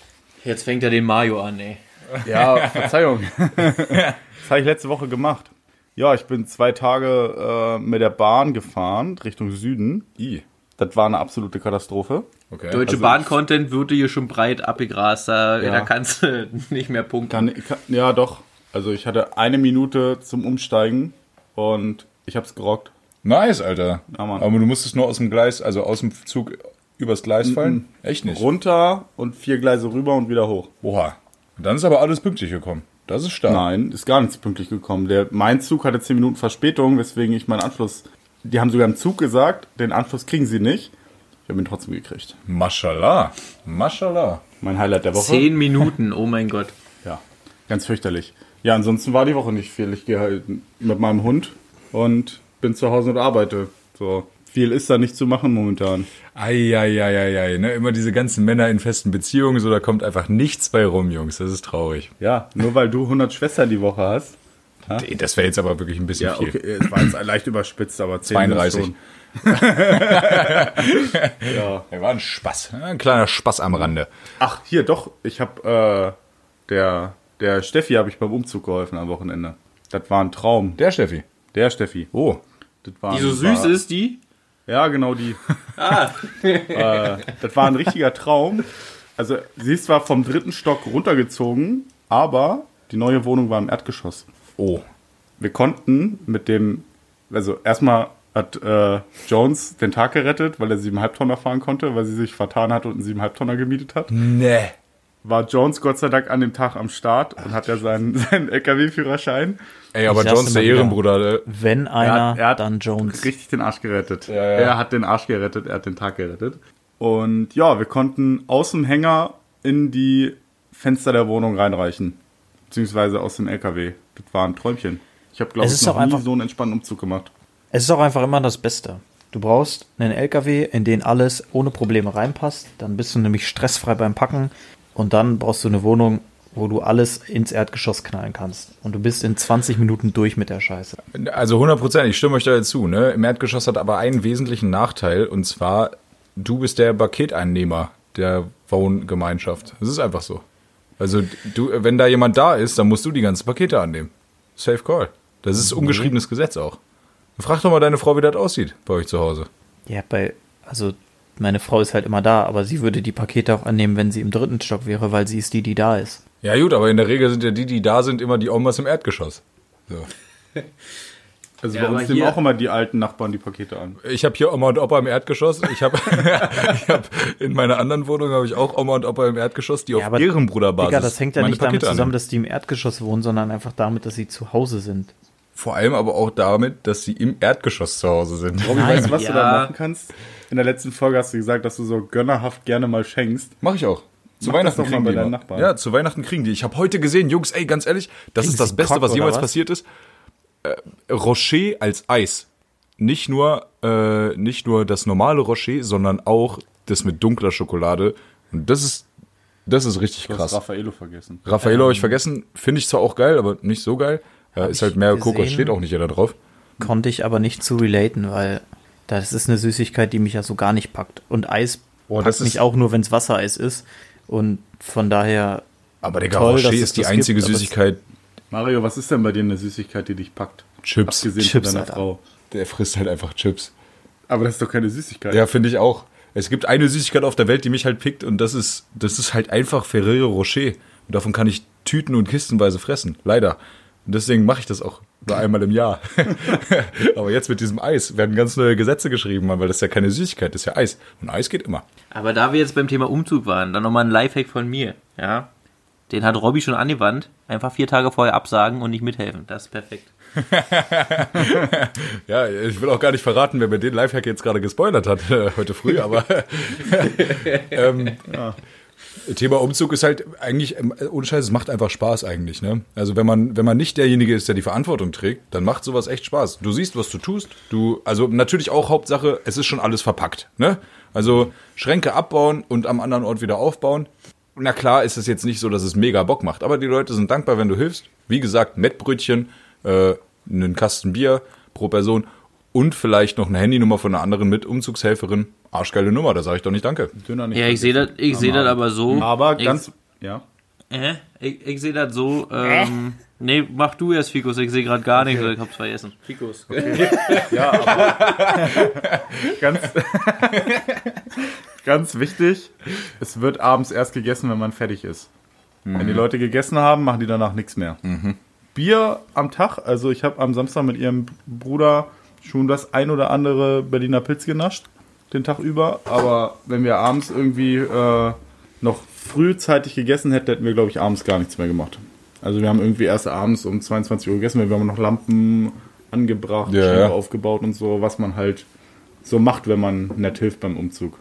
Jetzt fängt er den Mario an, ey. Ja, Verzeihung. das habe ich letzte Woche gemacht. Ja, ich bin zwei Tage äh, mit der Bahn gefahren Richtung Süden. I. Das war eine absolute Katastrophe. Okay. Deutsche Also- Bahn-Content wurde hier schon breit abgegrast. Da, Ja. da kannst du nicht mehr punkten. Kann, kann, ja, doch. Also ich hatte eine Minute zum Umsteigen und ich habe es gerockt. Nice, Alter. Ja, Mann. aber du musstest nur aus dem Gleis, also aus dem Zug übers Gleis fallen? Echt nicht? Runter und vier Gleise rüber und wieder hoch. Oha. Und dann ist aber alles pünktlich gekommen. Das ist stark. Nein, ist gar nichts pünktlich gekommen. Der, mein Zug hatte 10 Minuten Verspätung, weswegen ich meinen Anschluss. Die haben sogar im Zug gesagt, den Anschluss kriegen sie nicht. Ich habe ihn trotzdem gekriegt. Mashallah. Mashallah. Mein Highlight der Woche. Zehn Minuten, oh mein Gott. Ja, ganz fürchterlich. Ja, ansonsten war die Woche nicht viel. Ich gehe halt mit meinem Hund und bin zu Hause und arbeite. So viel ist da nicht zu machen momentan. Eieieiei, ne? Immer diese ganzen Männer in festen Beziehungen, so da kommt einfach nichts bei rum, Jungs. Das ist traurig. Ja, nur weil du 100 Schwestern die Woche hast. Ey, Das wäre jetzt aber wirklich ein bisschen Ja, viel. okay, es war jetzt leicht überspitzt, aber 10 32. ist schon. ja. Ja, war ein Spaß. Ein kleiner Spaß am Rande. Ach, hier doch, ich habe äh, der der Steffi habe ich beim Umzug geholfen am Wochenende. Das war ein Traum. Der Steffi. Der Steffi. Oh. Das war, Die so süß war, ist, die? Ja, genau die. Ah. äh, das war ein richtiger Traum. Also, sie ist zwar vom dritten Stock runtergezogen, aber die neue Wohnung war im Erdgeschoss. Oh. Wir konnten mit dem, also erstmal hat äh, Jones den Tag gerettet, weil er siebeneinhalb Tonner fahren konnte, weil sie sich vertan hat und einen siebeneinhalb Tonner gemietet hat. Nee. War Jones Gott sei Dank an dem Tag am Start und hat ja seinen, seinen LKW-Führerschein Ey, aber Ich Jones, der. Ehrenbruder, äh, Wenn einer, Er hat- er hat dann Jones. richtig den Arsch gerettet. ja. Er hat den Arsch gerettet, er hat den Tag gerettet. Und ja, wir konnten aus dem Hänger in die Fenster der Wohnung reinreichen. Beziehungsweise aus dem LKW. Das war ein Träumchen. Ich habe, glaube Es ich, ist noch auch nie einfach- so einen entspannten Umzug gemacht. Es ist auch einfach immer das Beste. Du brauchst einen LKW, in den alles ohne Probleme reinpasst. Dann bist du nämlich stressfrei beim Packen. Und dann brauchst du eine Wohnung, wo du alles ins Erdgeschoss knallen kannst. Und du bist in 20 Minuten durch mit der Scheiße. Also 100 Prozent, ich stimme euch da zu. Ne? Im Erdgeschoss hat aber einen wesentlichen Nachteil und zwar, du bist der Paketeinnehmer der Wohngemeinschaft. Das ist einfach so. Also du, wenn da jemand da ist, dann musst du die ganzen Pakete annehmen. Safe Call. Das ist ungeschriebenes Gesetz auch. Frag doch mal deine Frau, wie das aussieht bei euch zu Hause. Ja, bei, also meine Frau ist halt immer da, aber sie würde die Pakete auch annehmen, wenn sie im dritten Stock wäre, weil sie ist die, die da ist. Ja gut, aber in der Regel sind ja die, die da sind, immer die Omas im Erdgeschoss. So. Also Ja, bei uns nehmen hier- auch immer die alten Nachbarn die Pakete an. Ich habe hier Oma und Opa im Erdgeschoss. Ich habe hab in meiner anderen Wohnung habe ich auch Oma und Opa im Erdgeschoss, die auf aber, Ehrenbruderbasis Digga, das hängt ja nicht damit Pakete zusammen, annehmen. dass die im Erdgeschoss wohnen, sondern einfach damit, dass sie zu Hause sind. Vor allem aber auch damit, dass sie im Erdgeschoss zu Hause sind. Robby, weißt du, was du ja. da machen kannst? In der letzten Folge hast du gesagt, dass du so gönnerhaft gerne mal schenkst. Mache ich auch. Zu Mach das Weihnachten doch mal kriegen bei die deinen immer. Nachbarn. Ja, zu Weihnachten kriegen die. Ich habe heute gesehen, Jungs, ey, ganz ehrlich, das Kriegen ist das Beste, Kock was jemals was? passiert ist. Äh, Rocher als Eis. Nicht nur, äh, nicht nur das normale Rocher, sondern auch das mit dunkler Schokolade. Und das ist, das ist richtig Du hast krass. Raffaello vergessen. Raffaello habe ich vergessen. Finde ich zwar auch geil, aber nicht so geil. Ja, ist halt mehr Kokos, steht auch nicht jeder drauf. Konnte ich aber nicht zu relaten, weil das ist eine Süßigkeit, die mich ja so gar nicht packt. Und Eis Boah, packt das ist- mich auch nur, wenn es Wassereis ist. Und von daher. Aber Digga, Toll, Rocher ist die einzige gibt, Süßigkeit. Mario, was ist denn bei dir eine Süßigkeit, die dich packt? Chips. Abgesehen Chips, von deiner Alter. Frau. Der frisst halt einfach Chips. Aber das ist doch keine Süßigkeit. Ja, finde ich auch. Es gibt eine Süßigkeit auf der Welt, die mich halt pickt und das ist, das ist halt einfach Ferrero Rocher. Und davon kann ich Tüten und kistenweise fressen. Leider. Und deswegen mache ich das auch nur einmal im Jahr. Aber jetzt mit diesem Eis werden ganz neue Gesetze geschrieben, weil das ist ja keine Süßigkeit, das ist ja Eis. Und Eis geht immer. Aber da wir jetzt beim Thema Umzug waren, dann nochmal ein Lifehack von mir, ja. Den hat Robby schon angewandt. Einfach vier Tage vorher absagen und nicht mithelfen. Das ist perfekt. Ja, ich will auch gar nicht verraten, wer mir den Lifehack jetzt gerade gespoilert hat äh, heute früh, aber ähm, Thema Umzug ist halt eigentlich, ähm, ohne Scheiß, es macht einfach Spaß eigentlich. Ne? Also wenn man, wenn man nicht derjenige ist, der die Verantwortung trägt, dann macht sowas echt Spaß. Du siehst, was du tust. Du, also natürlich auch Hauptsache, es ist schon alles verpackt. Ne? Also Schränke abbauen und am anderen Ort wieder aufbauen. Na klar ist es jetzt nicht so, dass es mega Bock macht, aber die Leute sind dankbar, wenn du hilfst. Wie gesagt, Mettbrötchen, äh, einen Kasten Bier pro Person und vielleicht noch eine Handynummer von einer anderen mit Umzugshelferin. Arschgeile Nummer, da sage ich doch nicht Danke. Döner nicht Ja, ich sehe das, ich sehe das aber so. Aber ich, ganz, ja. Äh, ich, ich sehe das so. Ähm, nee, mach du erst, Fikus. Ich sehe gerade gar nichts. Ich hab's vergessen. Fikus. Ganz, ganz wichtig, es wird abends erst gegessen, wenn man fertig ist. Wenn die Leute gegessen haben, machen die danach nichts mehr. Bier am Tag, also ich habe am Samstag mit ihrem Bruder schon das ein oder andere Berliner Pilz genascht, den Tag über. Aber wenn wir abends irgendwie äh, noch frühzeitig gegessen hätten, hätten wir, glaube ich, abends gar nichts mehr gemacht. Also wir haben irgendwie erst abends um 22 Uhr gegessen, wir haben noch Lampen angebracht, Ja, ja. aufgebaut und so, was man halt so macht, wenn man nett hilft beim Umzug.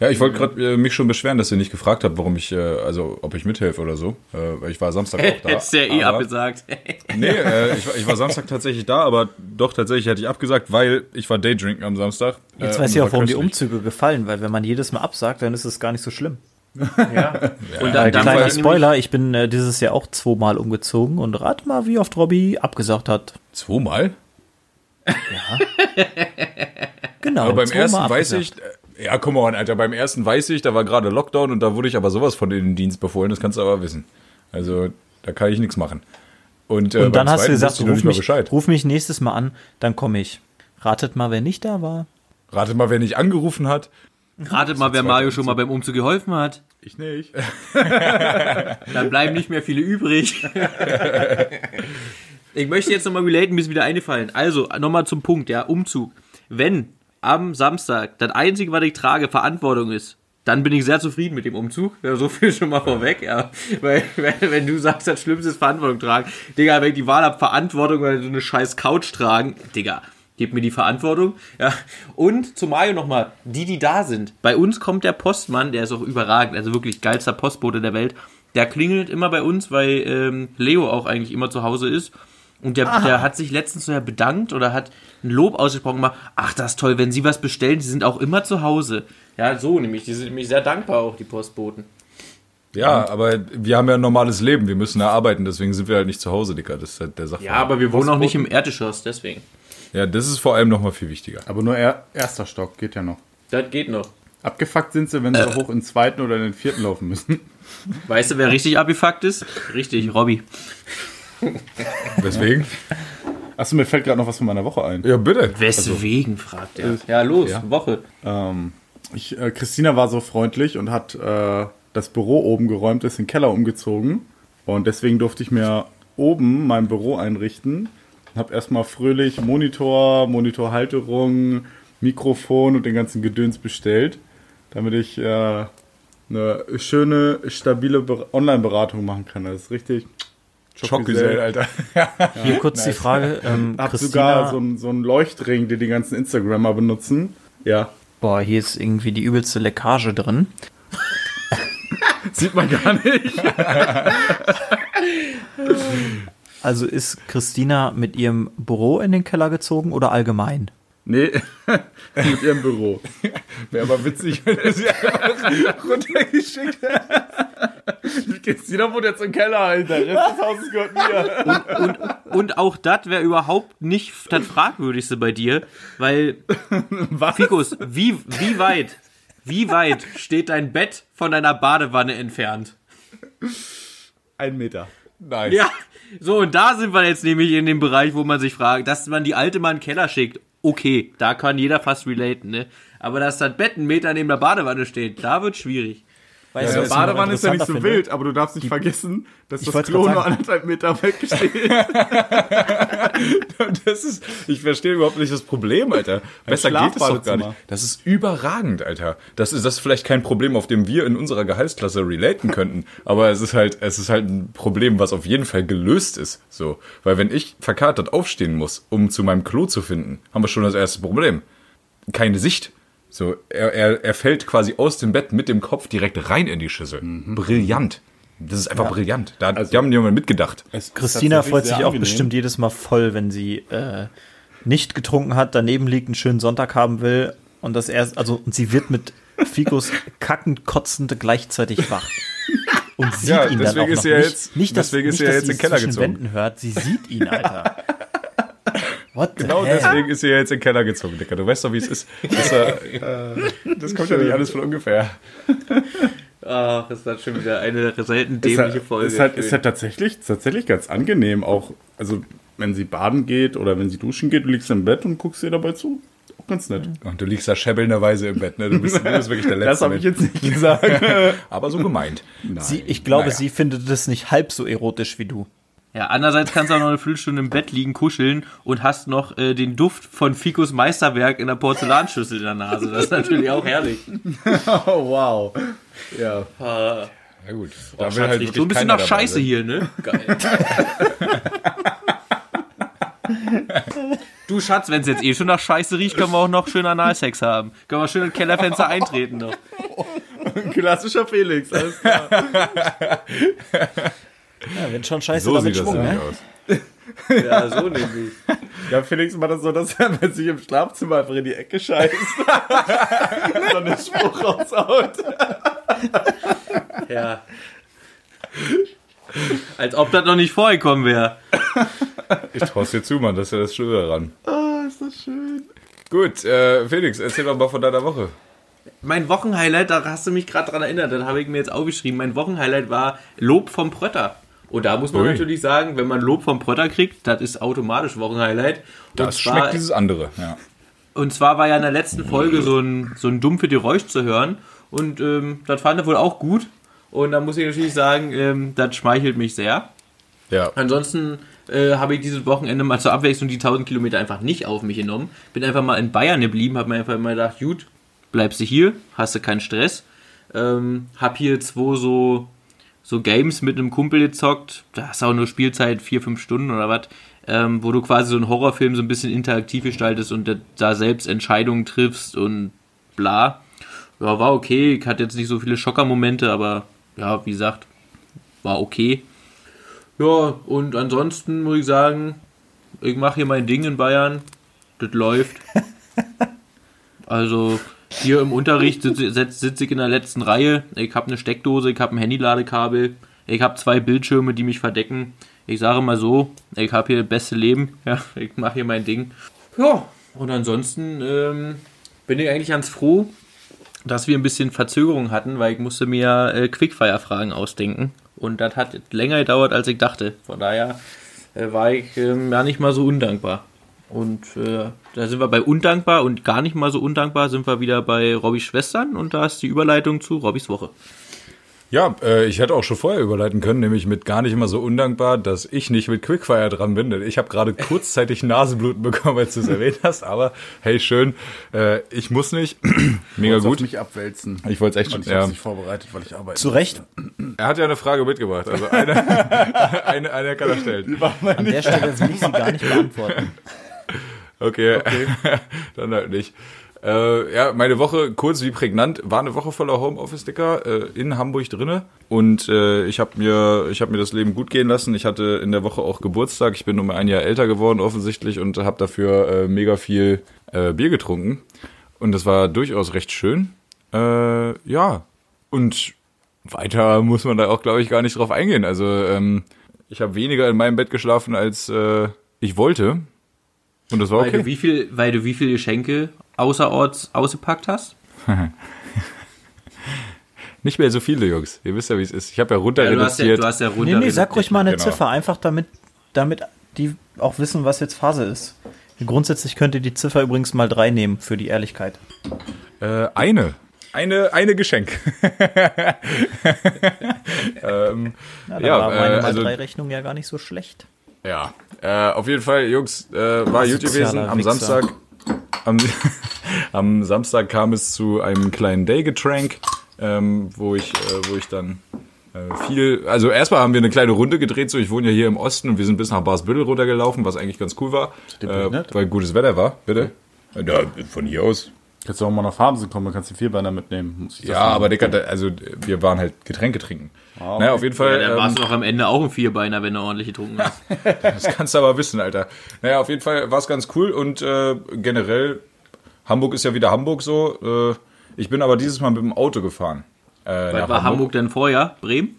Ja, ich wollte gerade äh, mich schon beschweren, dass ihr nicht gefragt habt, warum ich, äh, also ob ich mithelfe oder so. Äh, weil ich war Samstag auch da. Hättest du ja eh abgesagt. Nee, äh, ich, war, ich war Samstag tatsächlich da, aber doch tatsächlich hätte ich abgesagt, weil ich war Daydrinken am Samstag. Jetzt Äh, weiß ich auch, warum die köstlich. Umzüge gefallen, weil wenn man jedes Mal absagt, dann ist es gar nicht so schlimm. Und Äh, dann, dann kleiner Spoiler, ich bin äh, dieses Jahr auch zweimal umgezogen und rat mal, wie oft Robby abgesagt hat. Zweimal? Genau. Aber beim ersten weiß ich, äh, ja, komm on, Alter, beim ersten weiß ich, da war gerade Lockdown und da wurde ich aber sowas von in den Dienst befohlen, das kannst du aber wissen. Also, da kann ich nichts machen. Und, äh, Und dann hast du gesagt, noch ruf mich, Bescheid. ruf mich nächstes Mal an, dann komme ich. Ratet mal, wer nicht da war. Ratet mal, wer nicht angerufen hat. Ratet mal, wer Mario schon mal beim Umzug geholfen hat. Ich nicht. Dann bleiben nicht mehr viele übrig. ich möchte jetzt nochmal relaten, mir ist wieder eingefallen. Also, nochmal zum Punkt, ja, Umzug. Wenn am Samstag das Einzige, was ich trage, Verantwortung ist, dann bin ich sehr zufrieden mit dem Umzug. Ja, so viel schon mal vorweg, ja. Weil, wenn, du sagst, das Schlimmste ist Verantwortung tragen, Digga, wenn ich die Wahl habe, Verantwortung oder so eine scheiß Couch tragen, Digga, gib mir die Verantwortung. Ja. Und zu Mario nochmal, die, die da sind. Bei uns kommt der Postmann, der ist auch überragend, also wirklich geilster Postbote der Welt. Der klingelt immer bei uns, weil ähm, Leo auch eigentlich immer zu Hause ist. Und der, der hat sich letztens so bedankt oder hat ein Lob ausgesprochen, mal, ach, das ist toll, wenn Sie was bestellen, Sie sind auch immer zu Hause. Ja, so nämlich, die sind nämlich sehr dankbar auch, die Postboten. Ja, aber wir haben ja ein normales Leben, wir müssen ja arbeiten, deswegen sind wir halt nicht zu Hause, Dicker. Das ist halt der Sache. Ja, aber wir wohnen auch nicht im Erdgeschoss, deswegen. Ja, das ist vor allem nochmal viel wichtiger. Aber nur er, erster Stock, geht ja noch. Das geht noch. Abgefuckt sind sie, wenn sie hoch in den zweiten oder in den vierten laufen müssen. Weißt du, wer richtig abgefuckt ist? Richtig, Robby. Weswegen? Achso, mir fällt gerade noch was von meiner Woche ein. ja, bitte. Weswegen, fragt er. Ja, los, Woche. Ähm, ich, äh, Christina war so freundlich und hat äh, das Büro oben geräumt, ist in den Keller umgezogen. Und deswegen durfte ich mir oben mein Büro einrichten. Hab erstmal fröhlich Monitor, Monitorhalterung, Mikrofon und den ganzen Gedöns bestellt, damit ich äh, eine schöne, stabile Ber- Online-Beratung machen kann. Das ist richtig. Schockgesell, Alter. Hier kurz die Frage, ähm, Hab Christina, sogar so einen so einen Leuchtring, den die ganzen Instagrammer benutzen. Ja. boah, hier ist irgendwie die übelste Leckage drin. Sieht man gar nicht. Also ist Christina mit ihrem Büro in den Keller gezogen oder allgemein? Nee, mit ihrem Büro. Wäre aber witzig, wenn er sie einfach runtergeschickt hätte. Christina wohnt jetzt im Keller, Alter. Rest des Hauses gehört mir. Und auch das wäre überhaupt nicht das Fragwürdigste bei dir, weil, Fikus, wie, wie weit, wie weit steht dein Bett von deiner Badewanne entfernt? Ein Meter. Nice. Ja, so, und da sind wir jetzt nämlich in dem Bereich, wo man sich fragt, dass man die alte mal in den Keller schickt. Okay, da kann jeder fast relaten, ne? Aber dass das Bett einen Meter neben der Badewanne steht, da wird schwierig. Weißt Ja, du, Badewanne ist ja nicht so interessanter wild, aber du darfst nicht vergessen, dass das Klo nur anderthalb Meter wegsteht. Das ist, ich verstehe überhaupt nicht das Problem, Alter. Besser geht es doch gar nicht. Das ist überragend, Alter. Das ist, das ist vielleicht kein Problem, auf dem wir in unserer Gehaltsklasse relaten könnten. Aber es ist halt, es ist halt ein Problem, was auf jeden Fall gelöst ist. So. Weil wenn ich verkatert aufstehen muss, um zu meinem Klo zu finden, haben wir schon das erste Problem. Keine Sicht. So, er, er, er fällt quasi aus dem Bett mit dem Kopf direkt rein in die Schüssel. Brillant. Das ist einfach brillant. Da, die haben jemand mitgedacht. Christina freut sich auch bestimmt jedes Mal voll, wenn sie äh, nicht getrunken hat, daneben liegt, einen schönen Sonntag haben will und das erst, also und sie wird mit Fikos kackend kotzend gleichzeitig wach. Und sieht Ja, ihn dann deswegen auch ist noch. sie ja nicht, jetzt- nicht, dass, deswegen ist nicht, sie ja dass jetzt in den Keller gezogen. Wänden hört, sie sieht ihn, Alter. What Genau deswegen ist sie ja jetzt in den Keller gezogen, Dicker. Du weißt doch, wie es ist. Das, äh, das kommt ja nicht alles von ungefähr. Ach, ist das schon wieder eine selten dämliche Folge. ist halt, ist halt tatsächlich, tatsächlich ganz angenehm. Auch, also, wenn sie baden geht oder wenn sie duschen geht, du liegst im Bett und guckst ihr dabei zu. Auch ganz nett. Und du liegst da schäbelnderweise im Bett, ne? Du bist, du bist wirklich der Letzte. Das habe ich jetzt nicht gesagt. Aber so gemeint. Sie, ich glaube, Naja. sie findet das nicht halb so erotisch wie du. Ja, andererseits kannst du auch noch eine Viertelstunde im Bett liegen, kuscheln und hast noch äh, den Duft von Ficos Meisterwerk in der Porzellanschüssel in der Nase. Das ist natürlich auch herrlich. oh, wow. Ja. Na gut. Da Schatz, will halt riecht so ein bisschen nach Scheiße sein. hier, ne? Geil. du Schatz, wenn es jetzt eh schon nach Scheiße riecht, können wir auch noch schön Analsex haben. Können wir schön ins Kellerfenster eintreten noch. Klassischer Felix. Alles klar. Ja, wenn schon scheiße, So damit sieht das Schwung, nämlich ne? aus. Ja, so nämlich. Ja, Felix macht das so, dass er bei sich im Schlafzimmer einfach in die Ecke scheißt. so einen Spruch raushaut. Ja. Als ob das noch nicht vorgekommen wäre. Ich trau's dir zu, Mann. Das ist ja das Schöne daran. Oh, ist das schön. Gut, äh, Felix, erzähl doch mal von deiner Woche. Mein Wochenhighlight, da hast du mich gerade dran erinnert, das habe ich mir jetzt aufgeschrieben. Mein Wochenhighlight war Lob vom Prötter. Und da muss man Ui. natürlich sagen, wenn man Lob vom Prötter kriegt, das ist automatisch Wochenhighlight. Und Das zwar, schmeckt dieses andere. Ja. und zwar war ja in der letzten Folge so ein, so ein dumpfe Geräusch zu hören. Und ähm, das fand er wohl auch gut. Und da muss ich natürlich sagen, ähm, das schmeichelt mich sehr. ja. Ansonsten äh, habe ich dieses Wochenende mal zur Abwechslung die 1000 Kilometer einfach nicht auf mich genommen. Bin einfach mal in Bayern geblieben, habe mir einfach mal gedacht, gut, bleibst du hier, hast du keinen Stress. Ähm, hab hier zwei so, so Games mit einem Kumpel gezockt. Da ist auch nur Spielzeit, vier, fünf Stunden oder was. Ähm, wo du quasi so einen Horrorfilm so ein bisschen interaktiv gestaltest und da- da selbst Entscheidungen triffst und bla. Ja, war okay. Ich hatte jetzt nicht so viele Schockermomente, aber ja, wie gesagt, war okay. Ja, und ansonsten muss ich sagen, ich mache hier mein Ding in Bayern. Das läuft. Also hier im Unterricht sitze sitz, ich in der letzten Reihe. Ich habe eine Steckdose, ich habe ein Handyladekabel, ich habe zwei Bildschirme, die mich verdecken. Ich sage mal so, ich habe hier das beste Leben. Ja, ich mache hier mein Ding. Ja, und ansonsten ähm, bin ich eigentlich ganz froh, dass wir ein bisschen Verzögerung hatten, weil ich musste mir äh, Quickfire-Fragen ausdenken. Und das hat länger gedauert, als ich dachte. Von daher äh, war ich ähm, ja nicht mal so undankbar. Und äh, da sind wir bei undankbar und gar nicht mal so undankbar sind wir wieder bei Robbys Schwestern und da ist die Überleitung zu Robbys Woche. Ja, äh, ich hätte auch schon vorher überleiten können, nämlich mit gar nicht immer so undankbar, dass ich nicht mit Quickfire dran bin. Denn ich habe gerade kurzzeitig Nasenbluten bekommen, als du es erwähnt hast. Aber hey, schön, äh, ich muss nicht. Mega auf gut. mich abwälzen. Ich wollte es echt schon. ich Ja. nicht vorbereitet, weil ich arbeite. Zu Recht. Er hat ja eine Frage mitgebracht. Also eine, eine, eine kann er stellen. An der Stelle will ich sie gar nicht beantworten. Okay, dann halt nicht. Äh, ja, meine Woche, kurz wie prägnant, war eine Woche voller Homeoffice-Sticker äh, in Hamburg drinne und äh, ich habe mir, ich habe mir das Leben gut gehen lassen. Ich hatte in der Woche auch Geburtstag. Ich bin um ein Jahr älter geworden offensichtlich und habe dafür äh, mega viel äh, Bier getrunken und das war durchaus recht schön. Äh, ja, und weiter muss man da auch, glaube ich, gar nicht drauf eingehen. Also ähm, ich habe weniger in meinem Bett geschlafen als ich wollte. Und das war Weil, du okay. wie viel, weil du wie viele Geschenke außerorts ausgepackt hast? Nicht mehr so viele, Jungs. Ihr wisst ja, wie es ist. Ich habe ja runter Ja, du, hast ja, reduziert. du hast ja runter. Nee, nee, sag ruhig mal eine Genau. Ziffer, einfach damit, damit die auch wissen, was jetzt Phase ist. Grundsätzlich könnt ihr die Ziffer übrigens mal drei nehmen für die Ehrlichkeit. äh, eine. eine, eine Geschenk. ähm, ja, war meine äh, mal also, drei Rechnung ja gar nicht so schlecht. Ja, äh, auf jeden Fall, Jungs, äh, war gut gewesen. Sozialer Am Wichser. Samstag, am, am Samstag kam es zu einem kleinen Day-Getränk, ähm, wo ich, äh, wo ich dann äh, viel, also erstmal haben wir eine kleine Runde gedreht, so ich wohne ja hier im Osten und wir sind bis nach Barsbüttel runtergelaufen, was eigentlich ganz cool war, äh, behindert? weil gutes Wetter war, bitte. Ja, von hier aus. Kannst du auch mal nach Farmsen kommen, dann kannst du Vierbeiner mitnehmen. Muss ich das Ja, aber Dicker, da- also wir waren halt Getränke trinken. Naja, auf jeden Ja, Fall. dann ähm, warst du auch am Ende auch ein Vierbeiner, wenn du ordentlich getrunken hast. Das kannst du aber wissen, Alter. Naja, auf jeden Fall war es ganz cool und äh, generell, Hamburg ist ja wieder Hamburg so. Äh, ich bin aber dieses Mal mit dem Auto gefahren. Äh, Was nach war Hamburg denn vorher? Bremen?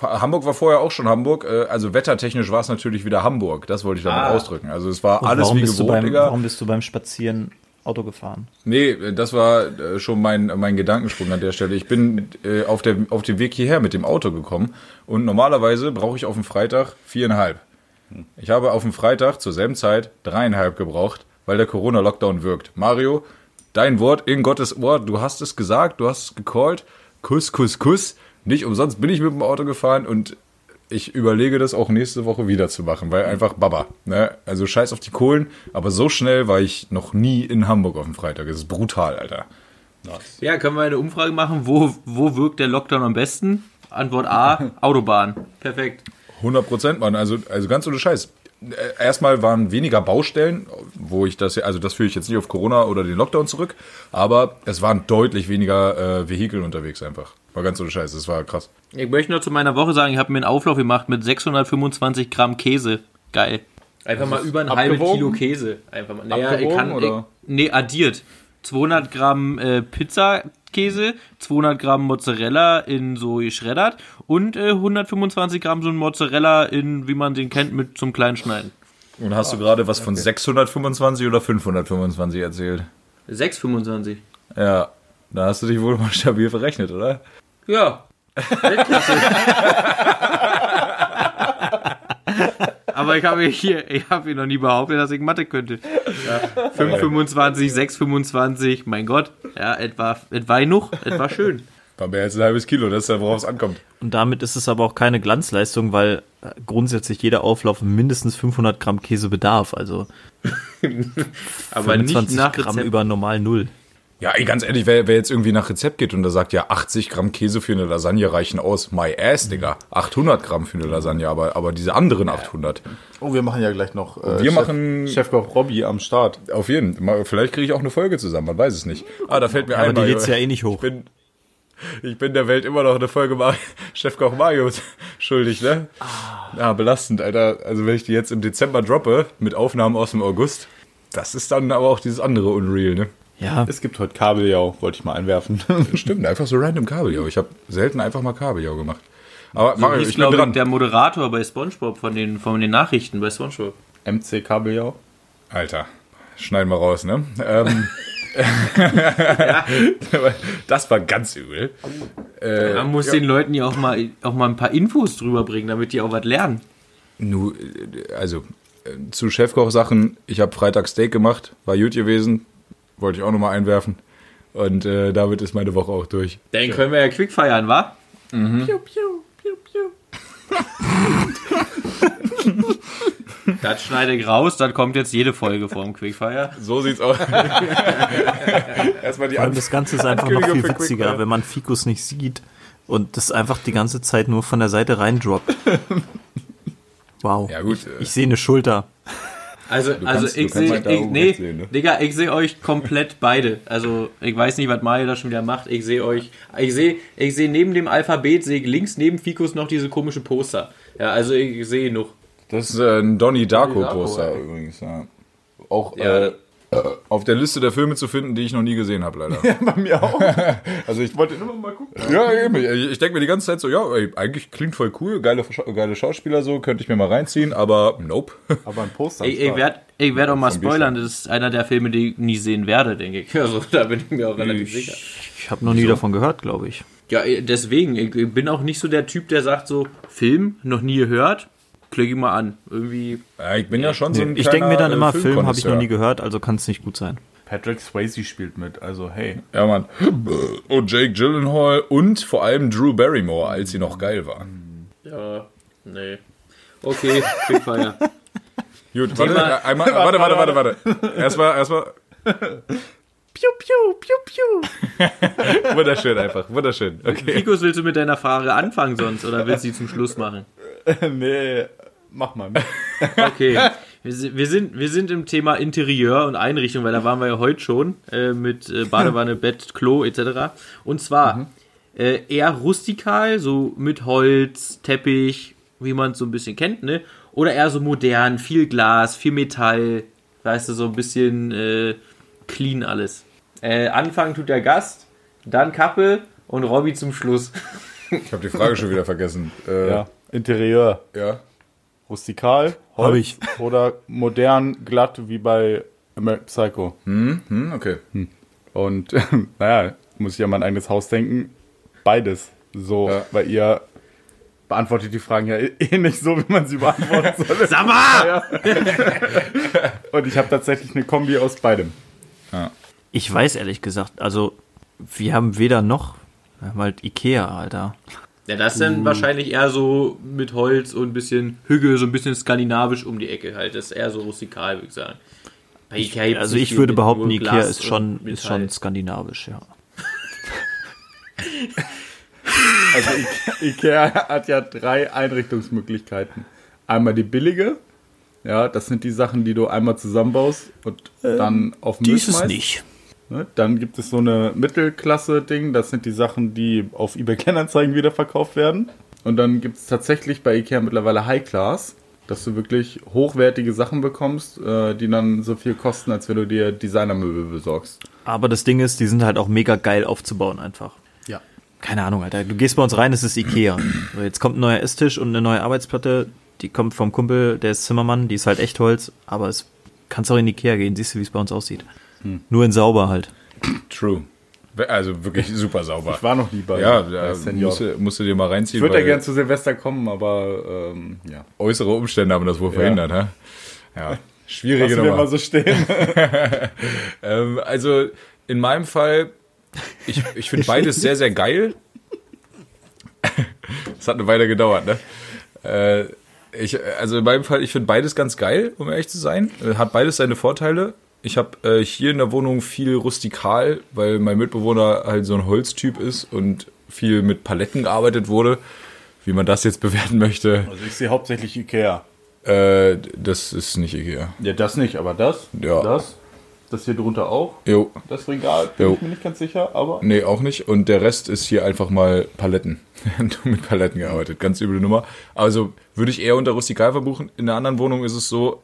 Hamburg war vorher auch schon Hamburg. Äh, also wettertechnisch war es natürlich wieder Hamburg. Das wollte ich damit Ah. ausdrücken. Also es war Und alles wie gewohnt, beim, Digga. Warum bist du beim Spazieren Auto gefahren? Nee, das war äh, schon mein, mein Gedankensprung an der Stelle. Ich bin äh, auf, der, auf dem Weg hierher mit dem Auto gekommen und normalerweise brauche ich auf dem Freitag viereinhalb. Ich habe auf dem Freitag zur selben Zeit dreieinhalb gebraucht, weil der Corona-Lockdown wirkt. Mario, dein Wort in Gottes Ohr, du hast es gesagt, du hast es gecallt. Kuss, Kuss, Kuss. Nicht umsonst bin ich mit dem Auto gefahren und ich überlege das auch nächste Woche wieder zu machen, weil einfach Baba. Ne? Also scheiß auf die Kohlen, aber so schnell war ich noch nie in Hamburg auf dem Freitag. Das ist brutal, Alter. Ja, können wir eine Umfrage machen, wo, wo wirkt der Lockdown am besten? Antwort A, Autobahn. Perfekt. 100 Prozent, Mann. Also, also ganz ohne Scheiß. Äh, Erstmal waren weniger Baustellen, wo ich das, also das führe ich jetzt nicht auf Corona oder den Lockdown zurück, aber es waren deutlich weniger äh, Vehikel unterwegs einfach. War ganz ohne Scheiß, das war krass. Ich möchte noch zu meiner Woche sagen, ich habe mir einen Auflauf gemacht mit 625 Gramm Käse. Geil. Einfach mal über ein halbes? Kilo Käse. Einfach mal. Naja, ich kann. oder? Ich, nee, addiert. 200 Gramm äh, Pizzakäse, 200 Gramm Mozzarella in so geschreddert und äh, 125 Gramm so ein Mozzarella in, wie man den kennt, mit zum kleinen Schneiden. Und hast du gerade was von 625 oder 525 erzählt? 6,25. Ja, da hast du dich wohl mal stabil verrechnet, oder? Ja. Weltklasse. Aber ich habe hier, ich habe hier noch nie behauptet, dass ich Mathe könnte. Ja, 5,25, 6,25, mein Gott. Ja, etwa, etwa genug, etwa schön. War mehr als ein halbes Kilo, das ist ja, worauf es ankommt. Und damit ist es aber auch keine Glanzleistung, weil grundsätzlich jeder Auflauf mindestens 500 Gramm Käse bedarf. Also Aber nicht 25 nach Gramm Rezept. über normal null. Ja, ey, ganz ehrlich, wer, wer jetzt irgendwie nach Rezept geht und da sagt, ja, 80 Gramm Käse für eine Lasagne reichen aus, my ass, Digga. 800 Gramm für eine Lasagne, aber, aber diese anderen 800. Oh, wir machen ja gleich noch. Äh, Wir Chef, machen- Chefkoch Robby am Start. Auf jeden Fall. Vielleicht kriege ich auch eine Folge zusammen, man weiß es nicht. Ah, da fällt mir ein, Aber die lädt's ja eh nicht Ich hoch. bin, ich bin der Welt immer noch eine Folge Mar Chefkoch Mario schuldig, ne? Ja, belastend, Alter. Also wenn ich die jetzt im Dezember droppe, mit Aufnahmen aus dem August, das ist dann aber auch dieses andere Unreal, ne? Ja, Es gibt heute Kabeljau, wollte ich mal einwerfen. Stimmt, einfach so random Kabeljau. Ich habe selten einfach mal Kabeljau gemacht. Aber So Mario, ich glaube dran. der Moderator bei Spongebob von den, von den Nachrichten bei Spongebob. MC Kabeljau. Alter, schneiden wir raus, ne? Ähm, das war ganz übel. Äh, Man muss den Leuten ja auch mal, auch mal ein paar Infos drüber bringen, damit die auch was lernen. Nu, äh, also äh, zu Chefkoch-Sachen, ich habe Freitag Steak gemacht, war gut gewesen, wollte ich auch nochmal einwerfen. Und äh, damit ist meine Woche auch durch. Dann können wir ja quick feiern, wa? Piu, piu, piu, piu. Das schneide ich raus, dann kommt jetzt jede Folge vorm Quickfire. So sieht's aus. Erstmal die vor allem das Ganze ist einfach noch viel witziger, wenn man Fikus nicht sieht und das einfach die ganze Zeit nur von der Seite reindroppt. Wow. Ja, gut, äh. Ich, ich sehe eine Schulter. Also, kannst- also du ich kannst sehe, halt nee, sehen, ne? Digga, ich sehe euch komplett beide. Also ich weiß nicht, was Mario da schon wieder macht. Ich sehe euch, ich sehe, ich sehe neben dem Alphabet, sehe ich links neben Fikus noch diese komische Poster. Ja, also ich sehe noch. Das ist äh, ein Donnie Darko Darko, Poster ey. übrigens. Ja. Auch Ja. äh, auf der Liste der Filme zu finden, die ich noch nie gesehen habe, leider. Bei mir auch. Also ich wollte nur mal gucken. Ja, eben. Ich denke mir die ganze Zeit so, ja, ey, eigentlich klingt voll cool, geile, geile Schauspieler so, könnte ich mir mal reinziehen, aber nope. Aber ein Poster. am Ich, ich werde ich werd auch mal spoilern, das ist einer der Filme, die ich nie sehen werde, denke ich. Also da bin ich mir auch relativ sicher. Ich habe noch nie davon gehört, glaube ich. Ja, deswegen, ich bin auch nicht so der Typ, der sagt so, Film, noch nie gehört, klicke ich mal an. Irgendwie, Ja, ich bin ja schon so ein ich denke mir dann kleiner, immer, äh, Film habe ich noch nie gehört, also kann es nicht gut sein. Patrick Swayze spielt mit, also hey. Ja, Mann. Und Jake Gyllenhaal und vor allem Drew Barrymore, als sie noch geil war. Ja, nee. Okay, Quickfire. Gut, warte, äh, einmal, warte, warte, warte, warte. Erstmal, erstmal. Piu, piu, piu, piu. Wunderschön einfach, wunderschön. Okay. Nikos, willst du mit deiner Frage anfangen sonst oder willst du sie zum Schluss machen? nee, mach mal. Okay. Wir sind, wir, sind, im Thema Interieur und Einrichtung, weil da waren wir ja heute schon äh, mit äh, Badewanne, Bett, Klo etc. Und zwar äh, eher rustikal, so mit Holz, Teppich, wie man es so ein bisschen kennt, ne? Oder eher so modern, viel Glas, viel Metall, weißt du, so ein bisschen äh, clean alles. Äh, anfangen tut der Gast, dann Kappe und Robby zum Schluss. Ich habe die Frage schon wieder vergessen. Äh, Ja, Interieur. ja. Rustikal, Holz oder modern, glatt wie bei American Psycho. Hm, okay. Und naja, muss ich an mein eigenes Haus denken. Beides. So, Ja. weil ihr beantwortet die Fragen ja eh nicht so, wie man sie beantworten soll. Sag mal! Und ich habe tatsächlich eine Kombi aus beidem. Ich weiß ehrlich gesagt, also wir haben weder noch, wir haben halt Ikea, Alter. Ja, das ist dann wahrscheinlich eher so mit Holz und ein bisschen Hügel, so ein bisschen skandinavisch um die Ecke halt. Das ist eher so rustikal, würde ich sagen. Bei Ikea Also ich würde behaupten, Ikea ist schon, ist schon skandinavisch, ja. Also Ikea, hat ja drei Einrichtungsmöglichkeiten. Einmal die billige. Ja, das sind die Sachen, die du einmal zusammenbaust und dann auf Müll schmeißt. nicht. Ne? Dann gibt es so eine Mittelklasse-Ding. Das sind die Sachen, die auf eBay Kleinanzeigen wieder verkauft werden. Und dann gibt es tatsächlich bei Ikea mittlerweile High Class, dass du wirklich hochwertige Sachen bekommst, äh, die dann so viel kosten, als wenn du dir Designermöbel besorgst. Aber das Ding ist, die sind halt auch mega geil aufzubauen einfach. Ja. Keine Ahnung, Alter. Du gehst bei uns rein, es ist Ikea. So, jetzt kommt ein neuer Esstisch und eine neue Arbeitsplatte. Die kommt vom Kumpel, der ist Zimmermann, die ist halt echt Holz, aber es kannst auch in Ikea gehen, siehst du, wie es bei uns aussieht. Nur in sauber halt. True. Also wirklich super sauber. Ich war noch nie bei, ja, ja musst, du- musst du dir mal reinziehen. Ich würde ja weil gern zu Silvester kommen, aber ähm, ja. äußere Umstände haben das wohl verhindert, hä? Ja. Schwierige Lassen wir Nummer. mal so stehen. Ähm, also in meinem Fall, ich, ich finde beides sehr, sehr geil. Das hat eine Weile gedauert, ne? Äh, ich, also in meinem Fall, ich finde beides ganz geil, um ehrlich zu sein. Äh, Hat beides seine Vorteile. Ich habe äh, hier in der Wohnung viel rustikal, weil mein Mitbewohner halt so ein Holztyp ist und viel mit Paletten gearbeitet wurde. Wie man das jetzt bewerten möchte, Also ich sehe hauptsächlich Ikea. äh, das ist nicht Ikea. Ja, das nicht, aber das, Ja. das, das hier drunter auch. Jo, Das Regal, bin Jo. ich mir nicht ganz sicher, aber Nee, auch nicht. Und der Rest ist hier einfach mal Paletten. Mit Paletten gearbeitet. Ganz üble Nummer. Also würde ich eher unter rustikal verbuchen. In der anderen Wohnung ist es so,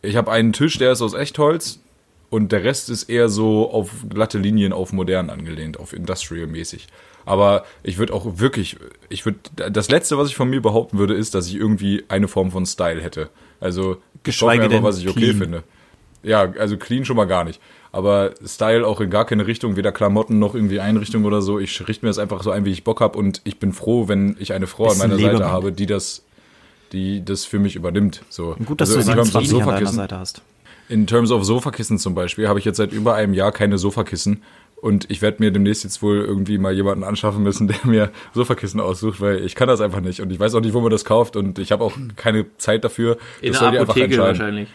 ich habe einen Tisch, der ist aus Echtholz. Und der Rest ist eher so auf glatte Linien, auf modern angelehnt, auf industrial-mäßig. Aber ich würde auch wirklich, ich würde, das Letzte, was ich von mir behaupten würde, ist, dass ich irgendwie eine Form von Style hätte. Also, Geschweige denn was ich okay clean. finde. Ja, also clean schon mal gar nicht. Aber Style auch in gar keine Richtung, weder Klamotten noch irgendwie Einrichtung oder so. Ich richte mir das einfach so ein, wie ich Bock habe. Und ich bin froh, wenn ich eine Frau Bisschen an meiner Seite Lebemann. habe, die das, die das für mich übernimmt. So. Gut, dass also du in terms of 27 an deiner Sofakissen, Seite hast. In terms of Sofakissen zum Beispiel, habe ich jetzt seit über einem Jahr keine Sofakissen. Und ich werde mir demnächst jetzt wohl irgendwie mal jemanden anschaffen müssen, der mir Sofakissen aussucht, weil ich kann das einfach nicht. Und ich weiß auch nicht, wo man das kauft. Und ich habe auch keine Zeit dafür. In das der Apotheke entscheiden. wahrscheinlich.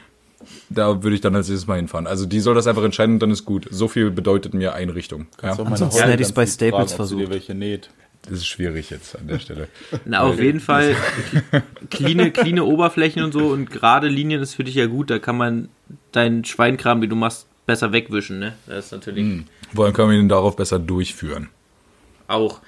Da würde ich dann als nächstes Mal hinfahren. Also die soll das einfach entscheiden und dann ist gut. So viel bedeutet mir Einrichtung. Ja? Ansonsten hätte ich's ganz bei Staples fragen, versucht. dir welche näht. Das ist schwierig jetzt an der Stelle. Na, auf jeden Fall cleane, cleane Oberflächen und so und gerade Linien ist für dich ja gut. Da kann man deinen Schweinkram, den du machst, besser wegwischen. Ne? Das ist natürlich Vor allem können wir ihn darauf besser durchführen. auch.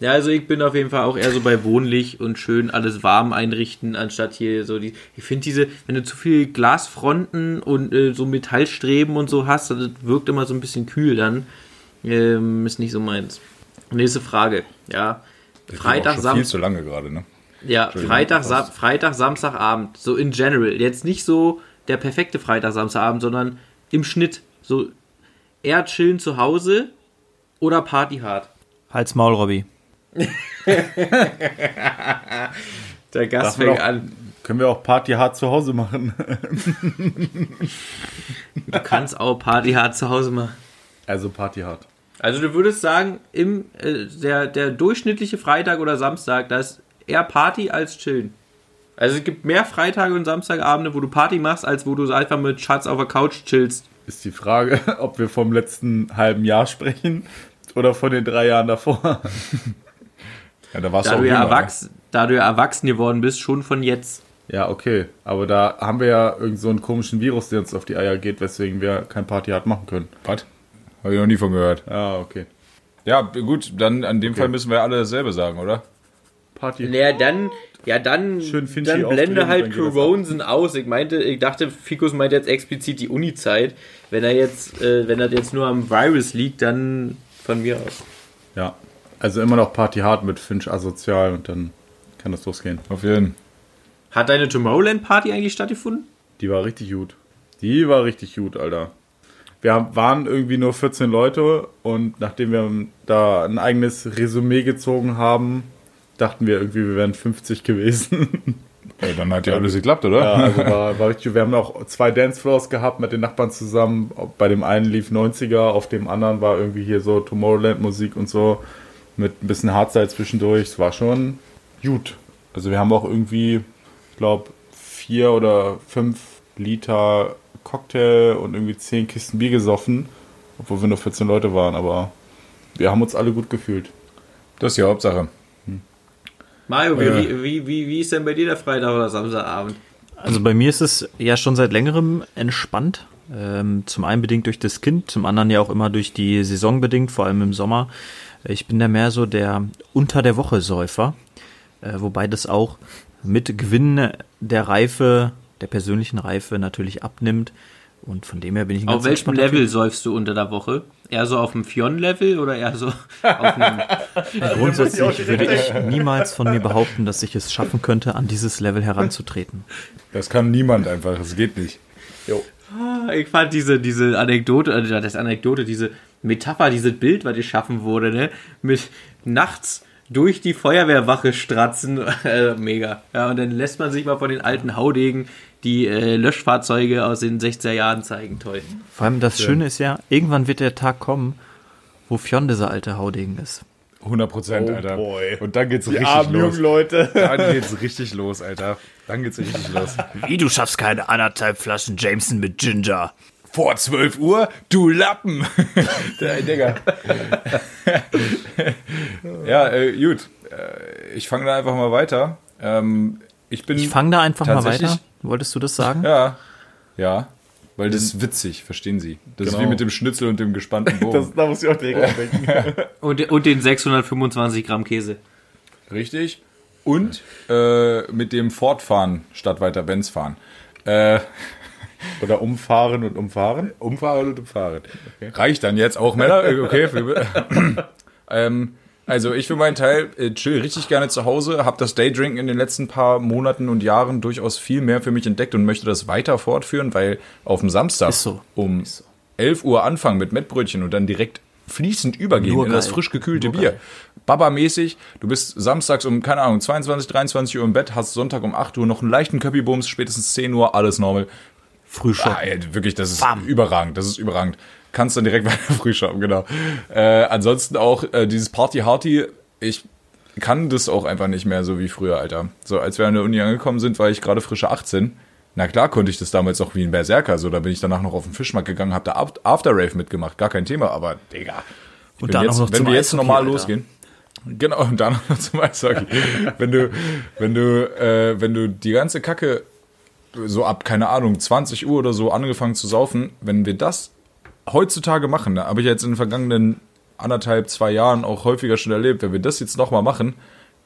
Ja, also ich bin auf jeden Fall auch eher so bei wohnlich und schön alles warm einrichten, anstatt hier so die. Ich finde diese, wenn du zu viel Glasfronten und äh, so Metallstreben und so hast, das wirkt immer so ein bisschen kühl dann. Ähm, ist nicht so meins. Nächste Frage. Ja. Freitag, auch schon viel Samstag. zu lange gerade, ne? Ja, Freitag, Sam Freitag, Samstagabend, so in general. Jetzt nicht so der perfekte Freitag, Samstagabend, sondern im Schnitt. So eher chillen zu Hause oder Party hard. Halt's Maul, Robby. Der Gast fängt auch- an. Können wir auch Party hart zu Hause machen? Du kannst auch Party hart zu Hause machen. Also Party hart. Also du würdest sagen, im, äh, der, der durchschnittliche Freitag oder Samstag, da ist eher Party als Chillen. Also es gibt mehr Freitage und Samstagabende, wo du Party machst, als wo du einfach mit Schatz auf der Couch chillst. Ist die Frage, ob wir vom letzten halben Jahr sprechen oder von den drei Jahren davor. Ja, da warst Da du ja jünger, ne? erwachsen, da du ja erwachsen geworden bist, schon von jetzt. Ja, okay. Aber da haben wir ja irgend so einen komischen Virus, der uns auf die Eier geht, weswegen wir kein Party hart machen können. Was? Habe ich noch nie von gehört. Ja, okay. Ja, gut, dann an dem Fall müssen wir alle dasselbe sagen, oder? Party. Naja, dann, ja, dann, Schön dann blende halt das Coronsen aus. Ich meinte, ich dachte, Fikus meint jetzt explizit die Uni-Zeit. Wenn er jetzt, äh, wenn er jetzt nur am Virus liegt, dann von mir aus. Ja. Also immer noch Party hart mit Finch asozial und dann kann das losgehen. Auf jeden Hat deine Tomorrowland-Party eigentlich stattgefunden? Die war richtig gut. Die war richtig gut, Alter. Wir waren irgendwie nur 14 Leute und nachdem wir da ein eigenes Resümee gezogen haben, dachten wir irgendwie, wir wären 50 gewesen. Ja, dann hat ja alles geklappt, oder? Ja, also war, war richtig, wir haben auch zwei Dancefloors gehabt mit den Nachbarn zusammen. Bei dem einen lief 90er, auf dem anderen war irgendwie hier so Tomorrowland-Musik und so mit ein bisschen Hardstyle zwischendurch. Es war schon gut. Also wir haben auch irgendwie, ich glaube, vier oder fünf Liter Cocktail und irgendwie zehn Kisten Bier gesoffen, obwohl wir nur 14 Leute waren, aber wir haben uns alle gut gefühlt. Das ist die Hauptsache. Mario, wie, Ja. wie, wie, wie, wie ist denn bei dir der Freitag oder Samstagabend? Also bei mir ist es ja schon seit längerem entspannt. Ähm, zum einen bedingt durch das Kind, zum anderen ja auch immer durch die Saison bedingt, vor allem im Sommer. Ich bin da mehr so der unter der Woche Säufer, äh, wobei das auch mit Gewinn der Reife, der persönlichen Reife natürlich abnimmt. Und von dem her bin ich ein Auf ganz welchem Level säufst du unter der Woche? Eher so auf dem Fion-Level oder eher so auf einem. Typ. Grundsätzlich würde ich niemals von mir behaupten, dass ich es schaffen könnte, an dieses Level heranzutreten. Das kann niemand einfach, das geht nicht. Ich fand diese, diese Anekdote, äh, das Anekdote, diese Metapher, dieses Bild, was geschaffen wurde, ne? Mit nachts durch die Feuerwehrwache stratzen, äh, mega. Ja, und dann lässt man sich mal von den alten Haudegen die äh, Löschfahrzeuge aus den 60er Jahren zeigen. Toll. Vor allem das Schöne ist ja, irgendwann wird der Tag kommen, wo Fionn dieser alte Haudegen ist. 100 Prozent, Oh Alter. boy. Und dann geht's Die richtig armen los. jungen Leute. Dann geht's richtig los, Alter. Dann geht's richtig los. Wie, du schaffst keine anderthalb Flaschen Jameson mit Ginger? Vor 12 Uhr, du Lappen. Der Digga. ja, äh, gut. Äh, ich fange da einfach mal weiter. Ähm, ich bin. Ich fange da einfach mal weiter. Wolltest du das sagen? Ja. Ja. Weil das ist witzig, verstehen Sie. Das ist Genau. wie mit dem Schnitzel und dem gespannten Bogen. Das, da muss ich auch direkt denken. Und, und den 625 Gramm Käse. Richtig. Und äh, mit dem Fortfahren statt weiter Benz fahren. Äh, Oder umfahren und umfahren. umfahren und umfahren. Reicht dann jetzt auch, Männer? Okay. Ähm, also ich für meinen Teil äh, chill richtig gerne zu Hause, habe das Daydrinken in den letzten paar Monaten und Jahren durchaus viel mehr für mich entdeckt und möchte das weiter fortführen, weil auf dem Samstag so. um 11 Uhr anfangen mit Mettbrötchen und dann direkt fließend übergehen Nur in das geil. frisch gekühlte Nur Bier. geil. Baba-mäßig, du bist samstags um, keine Ahnung, 22, 23 Uhr im Bett, hast Sonntag um 8 Uhr noch einen leichten Köppi-Bums, spätestens 10 Uhr, alles normal. Frühschoppen. Ah, ey, wirklich, das ist überragend, das ist überragend. Kannst dann direkt weiter früh shoppen, genau. Äh, ansonsten auch äh, dieses Party-Harty, ich kann das auch einfach nicht mehr so wie früher, Alter. So, als wir an der Uni angekommen sind, war ich gerade frische 18. Na klar konnte ich das damals auch wie ein Berserker, so, da bin ich danach noch auf den Fischmarkt gegangen, hab da Aft- After Rave mitgemacht, gar kein Thema, aber, Digga. Und dann jetzt, noch wenn wir jetzt normal Alter. losgehen. Genau, und dann noch zum Eishockey. wenn du, wenn du, äh, wenn du die ganze Kacke so ab, keine Ahnung, 20 Uhr oder so angefangen zu saufen, wenn wir das heutzutage machen, da habe ich jetzt in den vergangenen anderthalb, zwei Jahren auch häufiger schon erlebt, wenn wir das jetzt nochmal machen,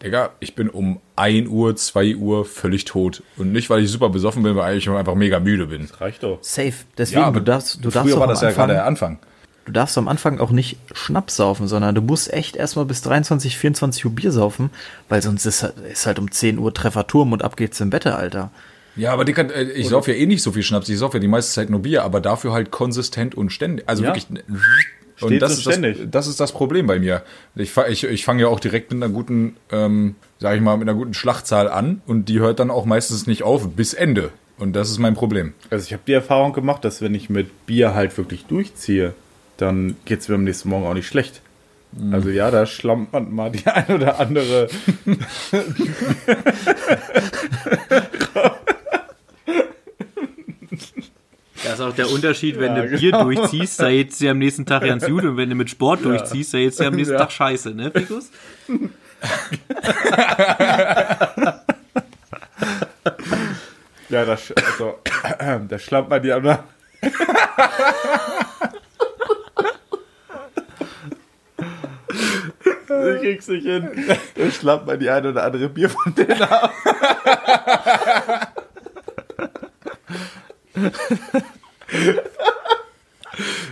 Digga, ich bin um 1 Uhr, 2 Uhr völlig tot. Und nicht, weil ich super besoffen bin, weil ich einfach mega müde bin. Reicht doch. Safe. Deswegen, Ja, aber du darfst, du darfst früher war am das ja gerade der Anfang. du darfst am Anfang auch nicht Schnaps saufen, sondern du musst echt erstmal bis 23, 24 Uhr Bier saufen, weil sonst ist, halt- ist halt um 10 Uhr Trefferturm und ab geht's im Bett, Alter. Ja, aber Dicker, äh, ich sauf ja eh nicht so viel Schnaps, ich sauf ja die meiste Zeit nur Bier, aber dafür halt konsistent und ständig. Also Ja. wirklich Und Stets das und ist, das, ständig. das ist das Problem bei mir. Ich, ich, ich fange ja auch direkt mit einer guten, ähm, sag ich mal, mit einer guten Schlachtzahl an und die hört dann auch meistens nicht auf bis Ende. Und das ist mein Problem. Also ich habe die Erfahrung gemacht, dass wenn ich mit Bier halt wirklich durchziehe, dann geht es mir am nächsten Morgen auch nicht schlecht. Also ja, da schlammt man mal die ein oder andere. Das ist auch der Unterschied, wenn Ja, du Bier genau. durchziehst, da jetzt ja am nächsten Tag ganz gut und wenn du mit Sport durchziehst, da jetzt ja am nächsten Ja. Tag scheiße, ne, Fikus? Ja, da, sch- also, da schlammt man die andere. Ich krieg's nicht hin. Da schlammt man die eine oder andere Bierfontäne ab.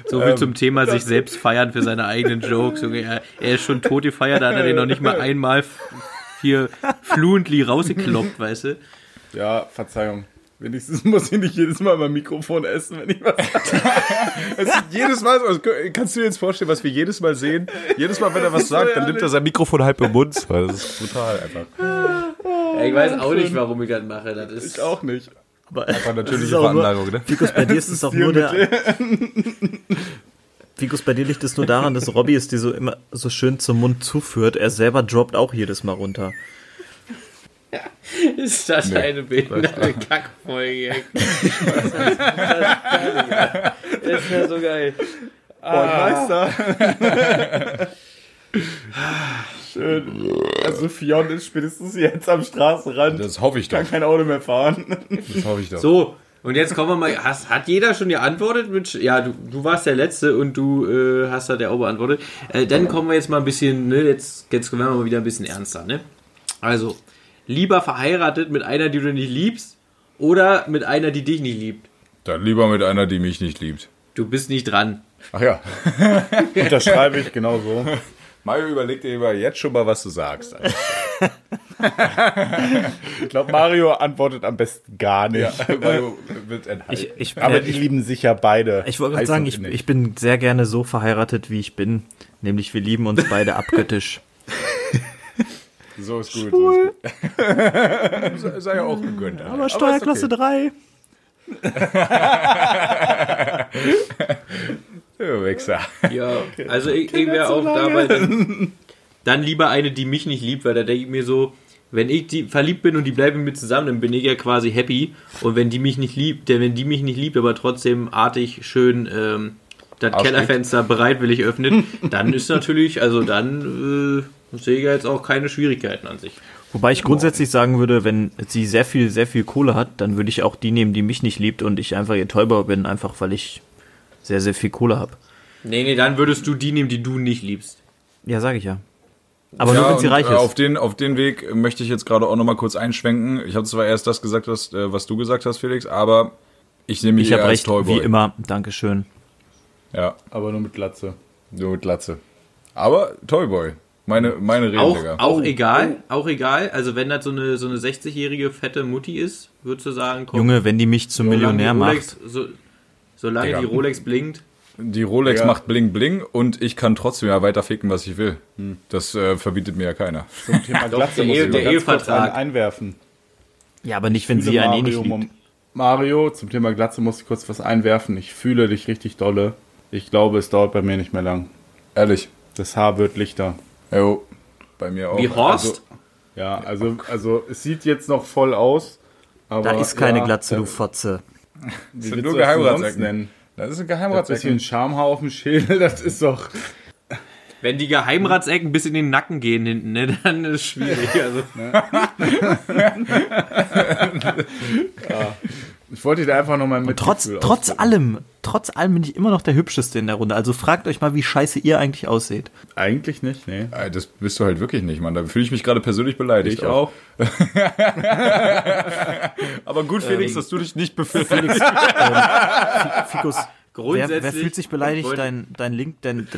So viel zum Thema sich selbst feiern für seine eigenen Jokes. Er, er ist schon tot gefeiert, da hat er den noch nicht mal einmal hier fluently rausgekloppt, weißt du? Ja, Verzeihung. Wenigstens muss ich nicht jedes Mal mein Mikrofon essen, wenn ich was Es ist jedes Mal, also, kannst du dir jetzt vorstellen, was wir jedes Mal sehen? Jedes Mal, wenn er was sagt, dann nimmt er sein Mikrofon halb im Mund. Das ist brutal einfach. Ja, ich weiß auch nicht, warum ich das mache. Das ist Ich auch nicht. Aber Einfach natürliche Das ist auch nur- Veranlagung, ne? Fikus, bei dir ist es doch nur der. Fikus, bei dir liegt es nur daran, dass Robby es dir so immer so schön zum Mund zuführt. Er selber droppt auch jedes Mal runter. Ist das Nee. eine behinderte Kackfolge? Das ist ja so geil. Meister. Schön. Also Fion ist spätestens jetzt am Straßenrand. Das hoffe ich doch. kann kein Auto mehr fahren. Das hoffe ich doch. So, und jetzt kommen wir mal. Hast, hat jeder schon geantwortet? Mit, ja, du, du warst der Letzte und du äh, hast da der auch beantwortet. Äh, dann kommen wir jetzt mal ein bisschen, ne, jetzt, jetzt werden wir mal wieder ein bisschen ernster, ne? Also, lieber verheiratet mit einer, die du nicht liebst, oder mit einer, die dich nicht liebt. Dann lieber mit einer, die mich nicht liebt. Du bist nicht dran. Ach ja. Unterschreibe ich genau so. Mario, überleg dir jetzt schon mal, was du sagst. Ich glaube, Mario antwortet am besten gar nicht. Ja, Mario wird enthalten. Ich, ich, Aber äh, die ich, lieben sich ja beide. ich wollte gerade sagen, ich, bin sehr gerne so verheiratet, wie ich bin. Nämlich, wir lieben uns beide abgöttisch. So ist gut. So ist gut. Sei- Sei ja auch gegönnt. Alter. Aber Steuerklasse 3. Ja, Wichser. Ja, also ich, ich wäre auch dabei. Dann, dann lieber eine, die mich nicht liebt, weil da denke ich mir so, wenn ich die verliebt bin und die bleiben mit mir zusammen, dann bin ich ja quasi happy. Und wenn die mich nicht liebt, denn wenn die mich nicht liebt, aber trotzdem artig schön ähm, das Arschleck. Kellerfenster bereitwillig öffnet, dann ist natürlich, also dann äh, sehe ich ja jetzt auch keine Schwierigkeiten an sich. Wobei ich grundsätzlich sagen würde, wenn sie sehr viel, sehr viel Kohle hat, dann würde ich auch die nehmen, die mich nicht liebt und ich einfach ihr Täuber bin, einfach weil ich sehr, sehr viel Kohle habe. Nee, nee, dann würdest du die nehmen, die du nicht liebst. Ja, sage ich ja. Aber ja, nur wenn sie reich äh, ist. Auf den, auf den Weg möchte ich jetzt gerade auch noch mal kurz einschwenken. Ich habe zwar erst das gesagt, was, äh, was du gesagt hast, Felix, aber ich nehme mich ich habe eher als recht, Toyboy. wie immer. Dankeschön. Ja, Aber nur mit Glatze. nur mit Glatze. Aber Toyboy. Meine, meine Rede, Auch, Digga. auch egal, auch egal. Also wenn das so eine, so eine 60-jährige fette Mutti ist, würdest du sagen, komm, Junge, wenn die mich zum Millionär solange die macht. Rolex, so, solange Digga. die Rolex blinkt. Die Rolex Ja. macht bling bling und ich kann trotzdem ja weiter ficken, was ich will. Hm. Das äh, verbietet mir ja keiner. Zum Thema Glatze der muss ich der ganz einen einwerfen. Ja, aber nicht, wenn sie einen eh nicht Mario. Mom- Mario, zum Thema Glatze muss ich kurz was einwerfen. Ich fühle dich richtig dolle. Ich glaube, es dauert bei mir nicht mehr lang. Ehrlich. Das Haar wird lichter. Jo, bei mir auch. Wie Horst? Ja, also, also es sieht jetzt noch voll aus. Aber Da ist keine ja, Glatze, du Fotze. Wie sind willst nur du das denn sonst nennen? Das ist ein Das Geheimratsecken. bisschen Schamhaar auf dem Schädel, das ist doch. Wenn die Geheimratsecken bis in den Nacken gehen hinten, ne, dann ist es schwierig. Also, Ich wollte dir einfach nochmal mit. Trotz, trotz allem, trotz allem bin ich immer noch der Hübscheste in der Runde. Also fragt euch mal, wie scheiße ihr eigentlich ausseht. Eigentlich nicht, nee. Äh, Das bist du halt wirklich nicht, Mann. Da fühle ich mich gerade persönlich beleidigt. Ich auch. Aber gut, Felix, dass du dich nicht befindest. Felix, ähm, Fikus, wer, Grundsätzlich- wer fühlt sich beleidigt? Dein, dein Link, dein,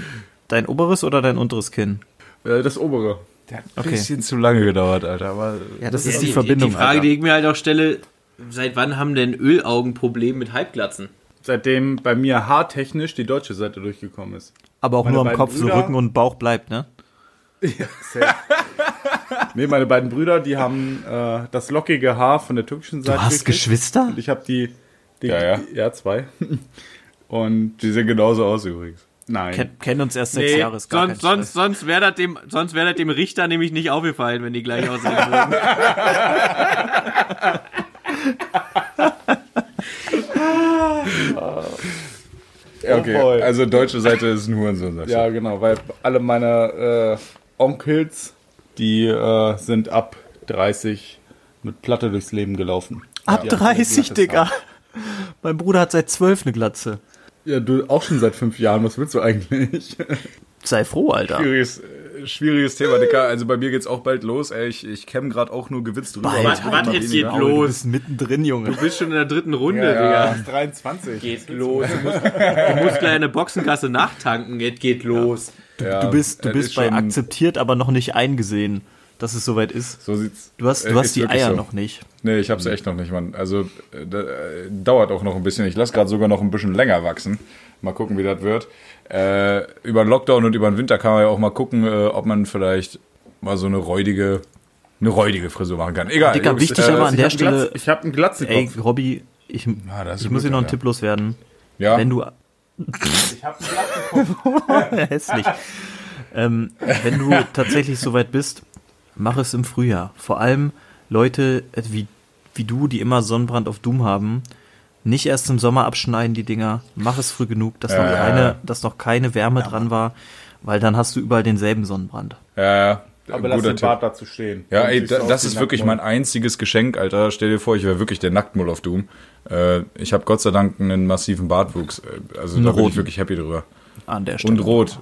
dein oberes oder dein unteres Kinn? Äh, Das obere. Der hat ein Okay. bisschen zu lange gedauert, Alter. Aber Ja, das Ja, ist die, Verbindung. Die Frage, Alter. die ich mir halt auch stelle, seit wann haben denn Ölaugen Probleme mit Halbglatzen? Seitdem bei mir haartechnisch die deutsche Seite durchgekommen ist. Aber auch Meine nur am Kopf, so Brüder- Rücken und Bauch bleibt, ne? Safe. nee, meine beiden Brüder, die haben äh, das lockige Haar von der türkischen Seite. Du hast gekriegt. Geschwister? Und ich habe die, die, Ja, ja. Die, ja, zwei. Und Die sehen genauso aus übrigens. nein. Ken, kennen uns erst sechs Nee, Jahre, ist gar sonst, sonst, sonst wäre das, dem, sonst wär das dem Richter nämlich nicht aufgefallen, wenn die gleich aussehen würden. Ja, okay. Oh also deutsche Seite ist ein Hurensohn. Ja, genau, weil alle meine äh, Onkels, die äh, sind ab 30 mit Platte durchs Leben gelaufen. Ab Ja, 30, glattes Digga. Haar. Mein Bruder hat seit zwölf eine Glatze. Ja, du auch schon seit fünf Jahren, was willst du eigentlich? Sei froh, Alter. Äh, schwieriges Thema, Dicker. Also bei mir geht's auch bald los. Ey, ich, ich kämm gerade auch nur gewitzt drüber. Bald. was immer jetzt geht Du los? bist mittendrin, Junge. Du bist schon in der dritten Runde, Ja, ja. Digga. 23. Geht los. Du musst, du musst gleich eine Boxengasse nachtanken. Jetzt geht los. Ja, Du bist, du bist ist bei schon- akzeptiert, aber noch nicht eingesehen, dass es soweit ist. So sieht's. Du hast, äh, du hast die Eier so. noch nicht. Nee, ich hab's echt noch nicht, Mann. Also, äh, da, äh, dauert auch noch ein bisschen. Ich lasse gerade sogar noch ein bisschen länger wachsen. Mal gucken, wie das wird. Äh, über den Lockdown und über den Winter kann man ja auch mal gucken, äh, ob man vielleicht mal so eine räudige, eine räudige Frisur machen kann. Egal. Dicker, Jungs, wichtig äh, aber an der Stelle, Glatz- ich habe einen Glatzenkopf. ey, Robby, ich, Ah, ich muss dir gut, noch einen. Tipp loswerden. Ja, Wenn du, ich habe einen Glatzenkopf. hässlich. ähm, wenn du tatsächlich soweit bist, mach es im Frühjahr. Vor allem Leute äh, wie, wie du, die immer Sonnenbrand auf Doom haben, nicht erst im Sommer abschneiden die Dinger. Mach es früh genug, dass, Ja, noch, ja, keine, ja. dass noch keine Wärme dran war, weil dann hast du überall denselben Sonnenbrand. ja, ja. Aber lass den Tipp. Bart dazu stehen. Ja, ey, da, das ist wirklich mein einziges Geschenk, Alter. Stell dir vor, ich wäre wirklich der Nacktmull auf Doom. Äh, ich habe Gott sei Dank einen massiven Bartwuchs. Äh, Also da bin ich wirklich happy drüber. An der Stelle. Und rot.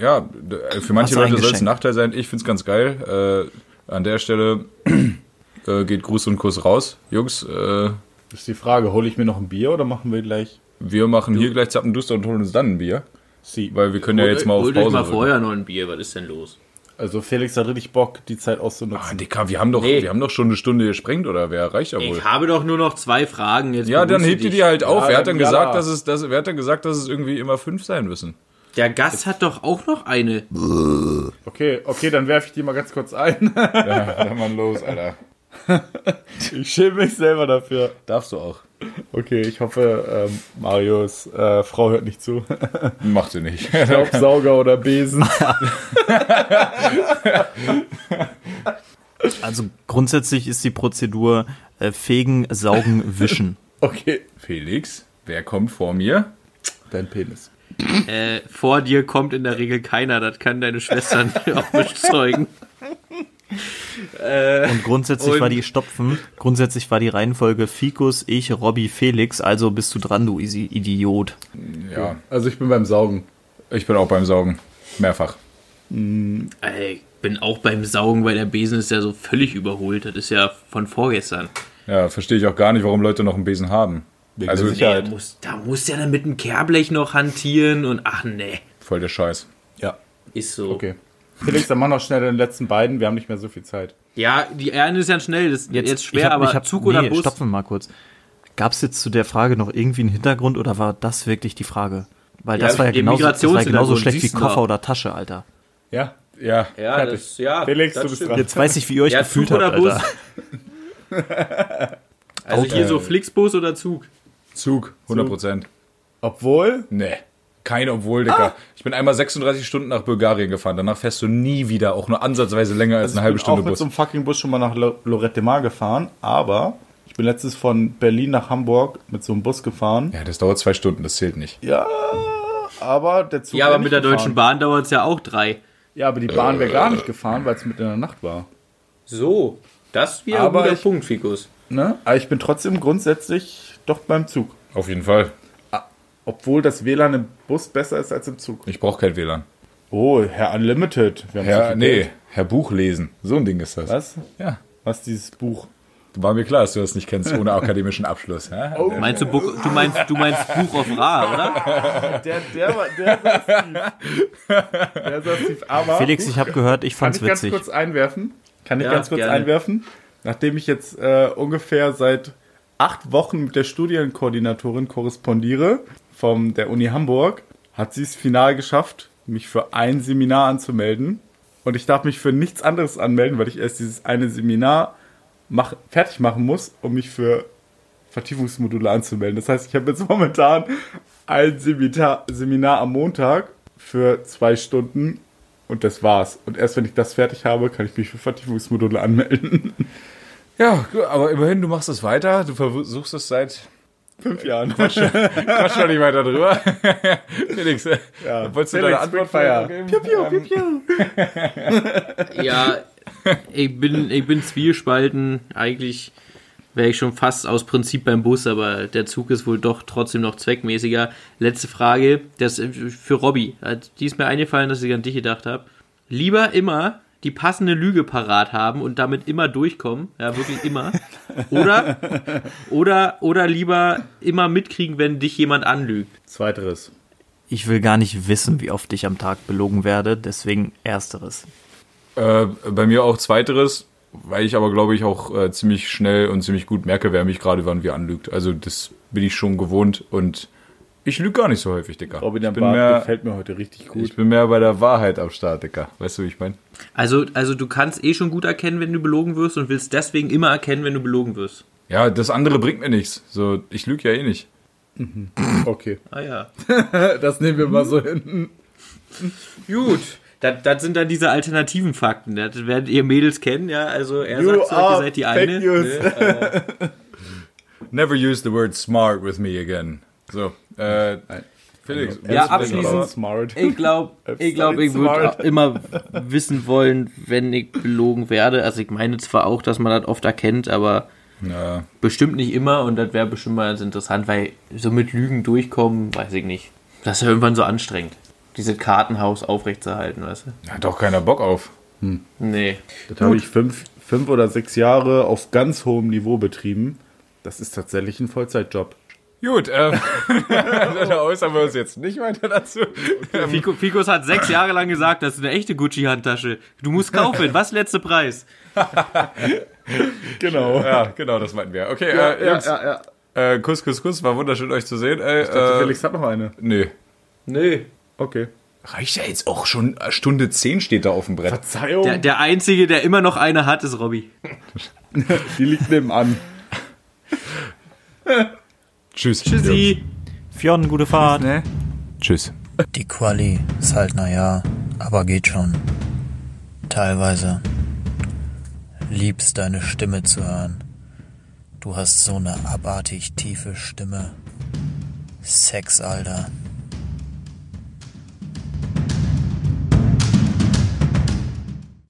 Ja, äh, für manche Leute soll es ein Nachteil sein. Ich find's ganz geil. Äh, an der Stelle äh, geht Gruß und Kuss raus. Jungs, äh, Das ist die Frage, hole ich mir noch ein Bier oder machen wir gleich wir machen hier gleich Zappenduster und holen uns dann ein Bier. Sie? Weil wir können ja jetzt mal auf euch Pause mal drücken. vorher noch ein Bier. Was ist denn los? Also Felix hat richtig Bock, die Zeit Ah, auszunutzen. Dicker, wir haben doch, Nee. wir haben doch schon eine Stunde gesprengt, oder? Wer reicht ja wohl? Ich habe doch nur noch zwei Fragen. Jetzt Ja, dann hebt ihr die halt auf. Ja, wer hat dann ja. gesagt, dass es, dass, wer hat dann gesagt, dass es irgendwie immer fünf sein müssen? Der Gast hat doch auch noch eine. Okay, okay, dann werfe ich die mal ganz kurz ein. Ja, dann mal los, Alter. Ich schäme mich selber dafür. Darfst du auch. Okay, ich hoffe, ähm, Marius äh, Frau hört nicht zu. Macht sie nicht. Staubsauger oder Besen. Also grundsätzlich ist die Prozedur äh, fegen, saugen, wischen. Okay, Felix, wer kommt vor mir? dein Penis. Äh, vor dir kommt in der Regel keiner. Das kann deine Schwester nicht auch bezeugen. Und grundsätzlich Und- war die Stopfen, grundsätzlich war die Reihenfolge Fikus, ich, Robby, Felix, also bist du dran, du Idiot. Ja, Also ich bin beim Saugen. ich bin auch beim Saugen. Mehrfach. Ey, ich bin auch beim Saugen, weil der Besen ist ja so völlig überholt. Das ist ja von vorgestern. Ja, verstehe ich auch gar nicht, warum Leute noch einen Besen haben. Wegen also Sicherheit. Da muss, da muss ja dann mit dem Kehrblech noch hantieren und ach nee, voll der Scheiß. Ja, ist so. okay. Felix, dann mach noch schnell den letzten beiden. Wir haben nicht mehr so viel Zeit. Ja, die eine ist ja schnell, das ist jetzt, schwer, ich hab, aber ich hab, Zug nee, oder Bus? Stopfen mal kurz. Gab es jetzt zu der Frage noch irgendwie einen Hintergrund oder war das wirklich die Frage? Weil Ja, das war ja genauso, das war ja genauso schlecht wie Koffer oder Tasche, Alter. Ja, Ja, Ja, das, ja. Felix, das du bist stimmt. dran. Jetzt weiß ich, wie ihr euch Ja, gefühlt Zug habt, oder Bus? Alter. Also Auto. hier so Flixbus oder Zug? Zug, 100 Prozent. obwohl Nee. Kein obwohl, Dicker. Ich bin einmal 36 Stunden nach Bulgarien gefahren. Danach fährst du nie wieder, auch nur ansatzweise länger als Also eine halbe ich bin Stunde auch mit Bus. so einem fucking Bus schon mal nach Lo- Lorette Mar gefahren, aber ich bin letztens von Berlin nach Hamburg mit so einem Bus gefahren. Ja, das dauert zwei Stunden, das zählt nicht. Ja, aber der Zug Ja, aber nicht mit der gefahren. Deutschen Bahn dauert es ja auch drei. Ja, aber die Bahn wäre gar nicht gefahren, weil es mitten in der Nacht war. So, das wäre Aber ein guter ich- Punkt, Fikus. Ne? Aber ich bin trotzdem grundsätzlich doch beim Zug. Auf jeden Fall. Obwohl das WLAN im Bus besser ist als im Zug. Ich brauche kein WLAN. Oh, Herr Unlimited. Wir haben so Herr, viel nee. Herr Buch lesen. So ein Ding ist das. Was? Ja. Was dieses Buch? War mir klar, dass du das nicht kennst ohne akademischen Abschluss. Oh. Meinst du, Buch, du meinst, du meinst Buch of Ra, oder? Der, der war, der saß tief. Der saß tief. Aber Felix, ich habe gehört, ich kann fand's ich ganz witzig. kurz einwerfen? Kann ich Ja, ganz kurz gerne. einwerfen? Nachdem ich jetzt äh, ungefähr seit acht Wochen mit der Studienkoordinatorin korrespondiere von der Uni Hamburg, hat sie es final geschafft, mich für ein Seminar anzumelden. Und ich darf mich für nichts anderes anmelden, weil ich erst dieses eine Seminar mach, fertig machen muss, um mich für Vertiefungsmodule anzumelden. Das heißt, ich habe jetzt momentan ein Seminar, Seminar am Montag für zwei Stunden und das war's. Und erst wenn ich das fertig habe, kann ich mich für Vertiefungsmodule anmelden. Ja, aber immerhin, du machst es weiter. Du versuchst es seit Fünf Jahren. Quatsch mal nicht weiter drüber. Felix, Ja. wolltest du Felix, deine Antwort geben? Piu, piu, piu, piu. Ja, ich bin, ich bin zwiespalten. Eigentlich wäre ich schon fast aus Prinzip beim Bus, aber der Zug ist wohl doch trotzdem noch zweckmäßiger. Letzte Frage, das für Robby. Die ist mir eingefallen, dass ich an dich gedacht habe. Lieber immer die passende Lüge parat haben und damit immer durchkommen, ja, wirklich immer. Oder, oder, oder lieber immer mitkriegen, wenn dich jemand anlügt. Zweiteres. Ich will gar nicht wissen, wie oft ich am Tag belogen werde, deswegen ersteres. Äh, bei mir auch zweiteres, weil ich aber glaube ich auch äh, ziemlich schnell und ziemlich gut merke, wer mich gerade wann wie anlügt. Also das bin ich schon gewohnt und ich lüge gar nicht so häufig, Dicker. Robin, ich der bin, Bart mehr, gefällt mir heute richtig gut. ich bin mehr bei der Wahrheit am Start, Dicker. Weißt du, wie ich meine? Also, also du kannst eh schon gut erkennen, wenn du belogen wirst und willst deswegen immer erkennen, wenn du belogen wirst. Ja, das andere bringt mir nichts. So, ich lüge ja eh nicht. Okay. Ah ja. Das nehmen wir mal so hin. Gut. Das, das sind dann diese alternativen Fakten. Das werdet ihr Mädels kennen, ja. Also er You sagt, so, ihr seid die fake eine. news. Ne? Never use the word smart with me again. So, äh, Felix, Ja, willst du abschließend-? Smart. Ich glaube, ich, glaub, ich würde auch immer wissen wollen, wenn ich belogen werde. Also ich meine zwar auch, dass man das oft erkennt, aber Ja, bestimmt nicht immer und das wäre bestimmt mal ganz interessant, weil so mit Lügen durchkommen, weiß ich nicht. Das ist ja irgendwann so anstrengend, dieses Kartenhaus aufrechtzuerhalten, weißt du? hat doch keiner Bock auf. Nee. Das habe ich fünf, fünf oder sechs Jahre auf ganz hohem Niveau betrieben. Das ist tatsächlich ein Vollzeitjob. Gut, ähm, da äußern wir uns jetzt nicht weiter dazu. Fico, Ficus hat sechs Jahre lang gesagt, das ist eine echte Gucci-Handtasche. Du musst kaufen. Was letzte Preis? Genau. Ja, genau, das meinten wir. Okay, äh, Jungs, ja. äh, Kuss, Kuss, Kuss, war wunderschön euch zu sehen. Ey, Ich dachte, äh, Felix hat noch eine. nee. Nee. Okay. Reicht ja jetzt auch schon, äh, Stunde 10 steht da auf dem Brett. Verzeihung. Der, der Einzige, der immer noch eine hat, ist Robby. Die liegt nebenan. Tschüss. Tschüssi. Fionn, gute Fahrt. Tschüss. Die Quali ist halt naja, aber geht schon. Teilweise. Liebst deine Stimme zu hören. Du hast so eine abartig tiefe Stimme. Sex, Alter.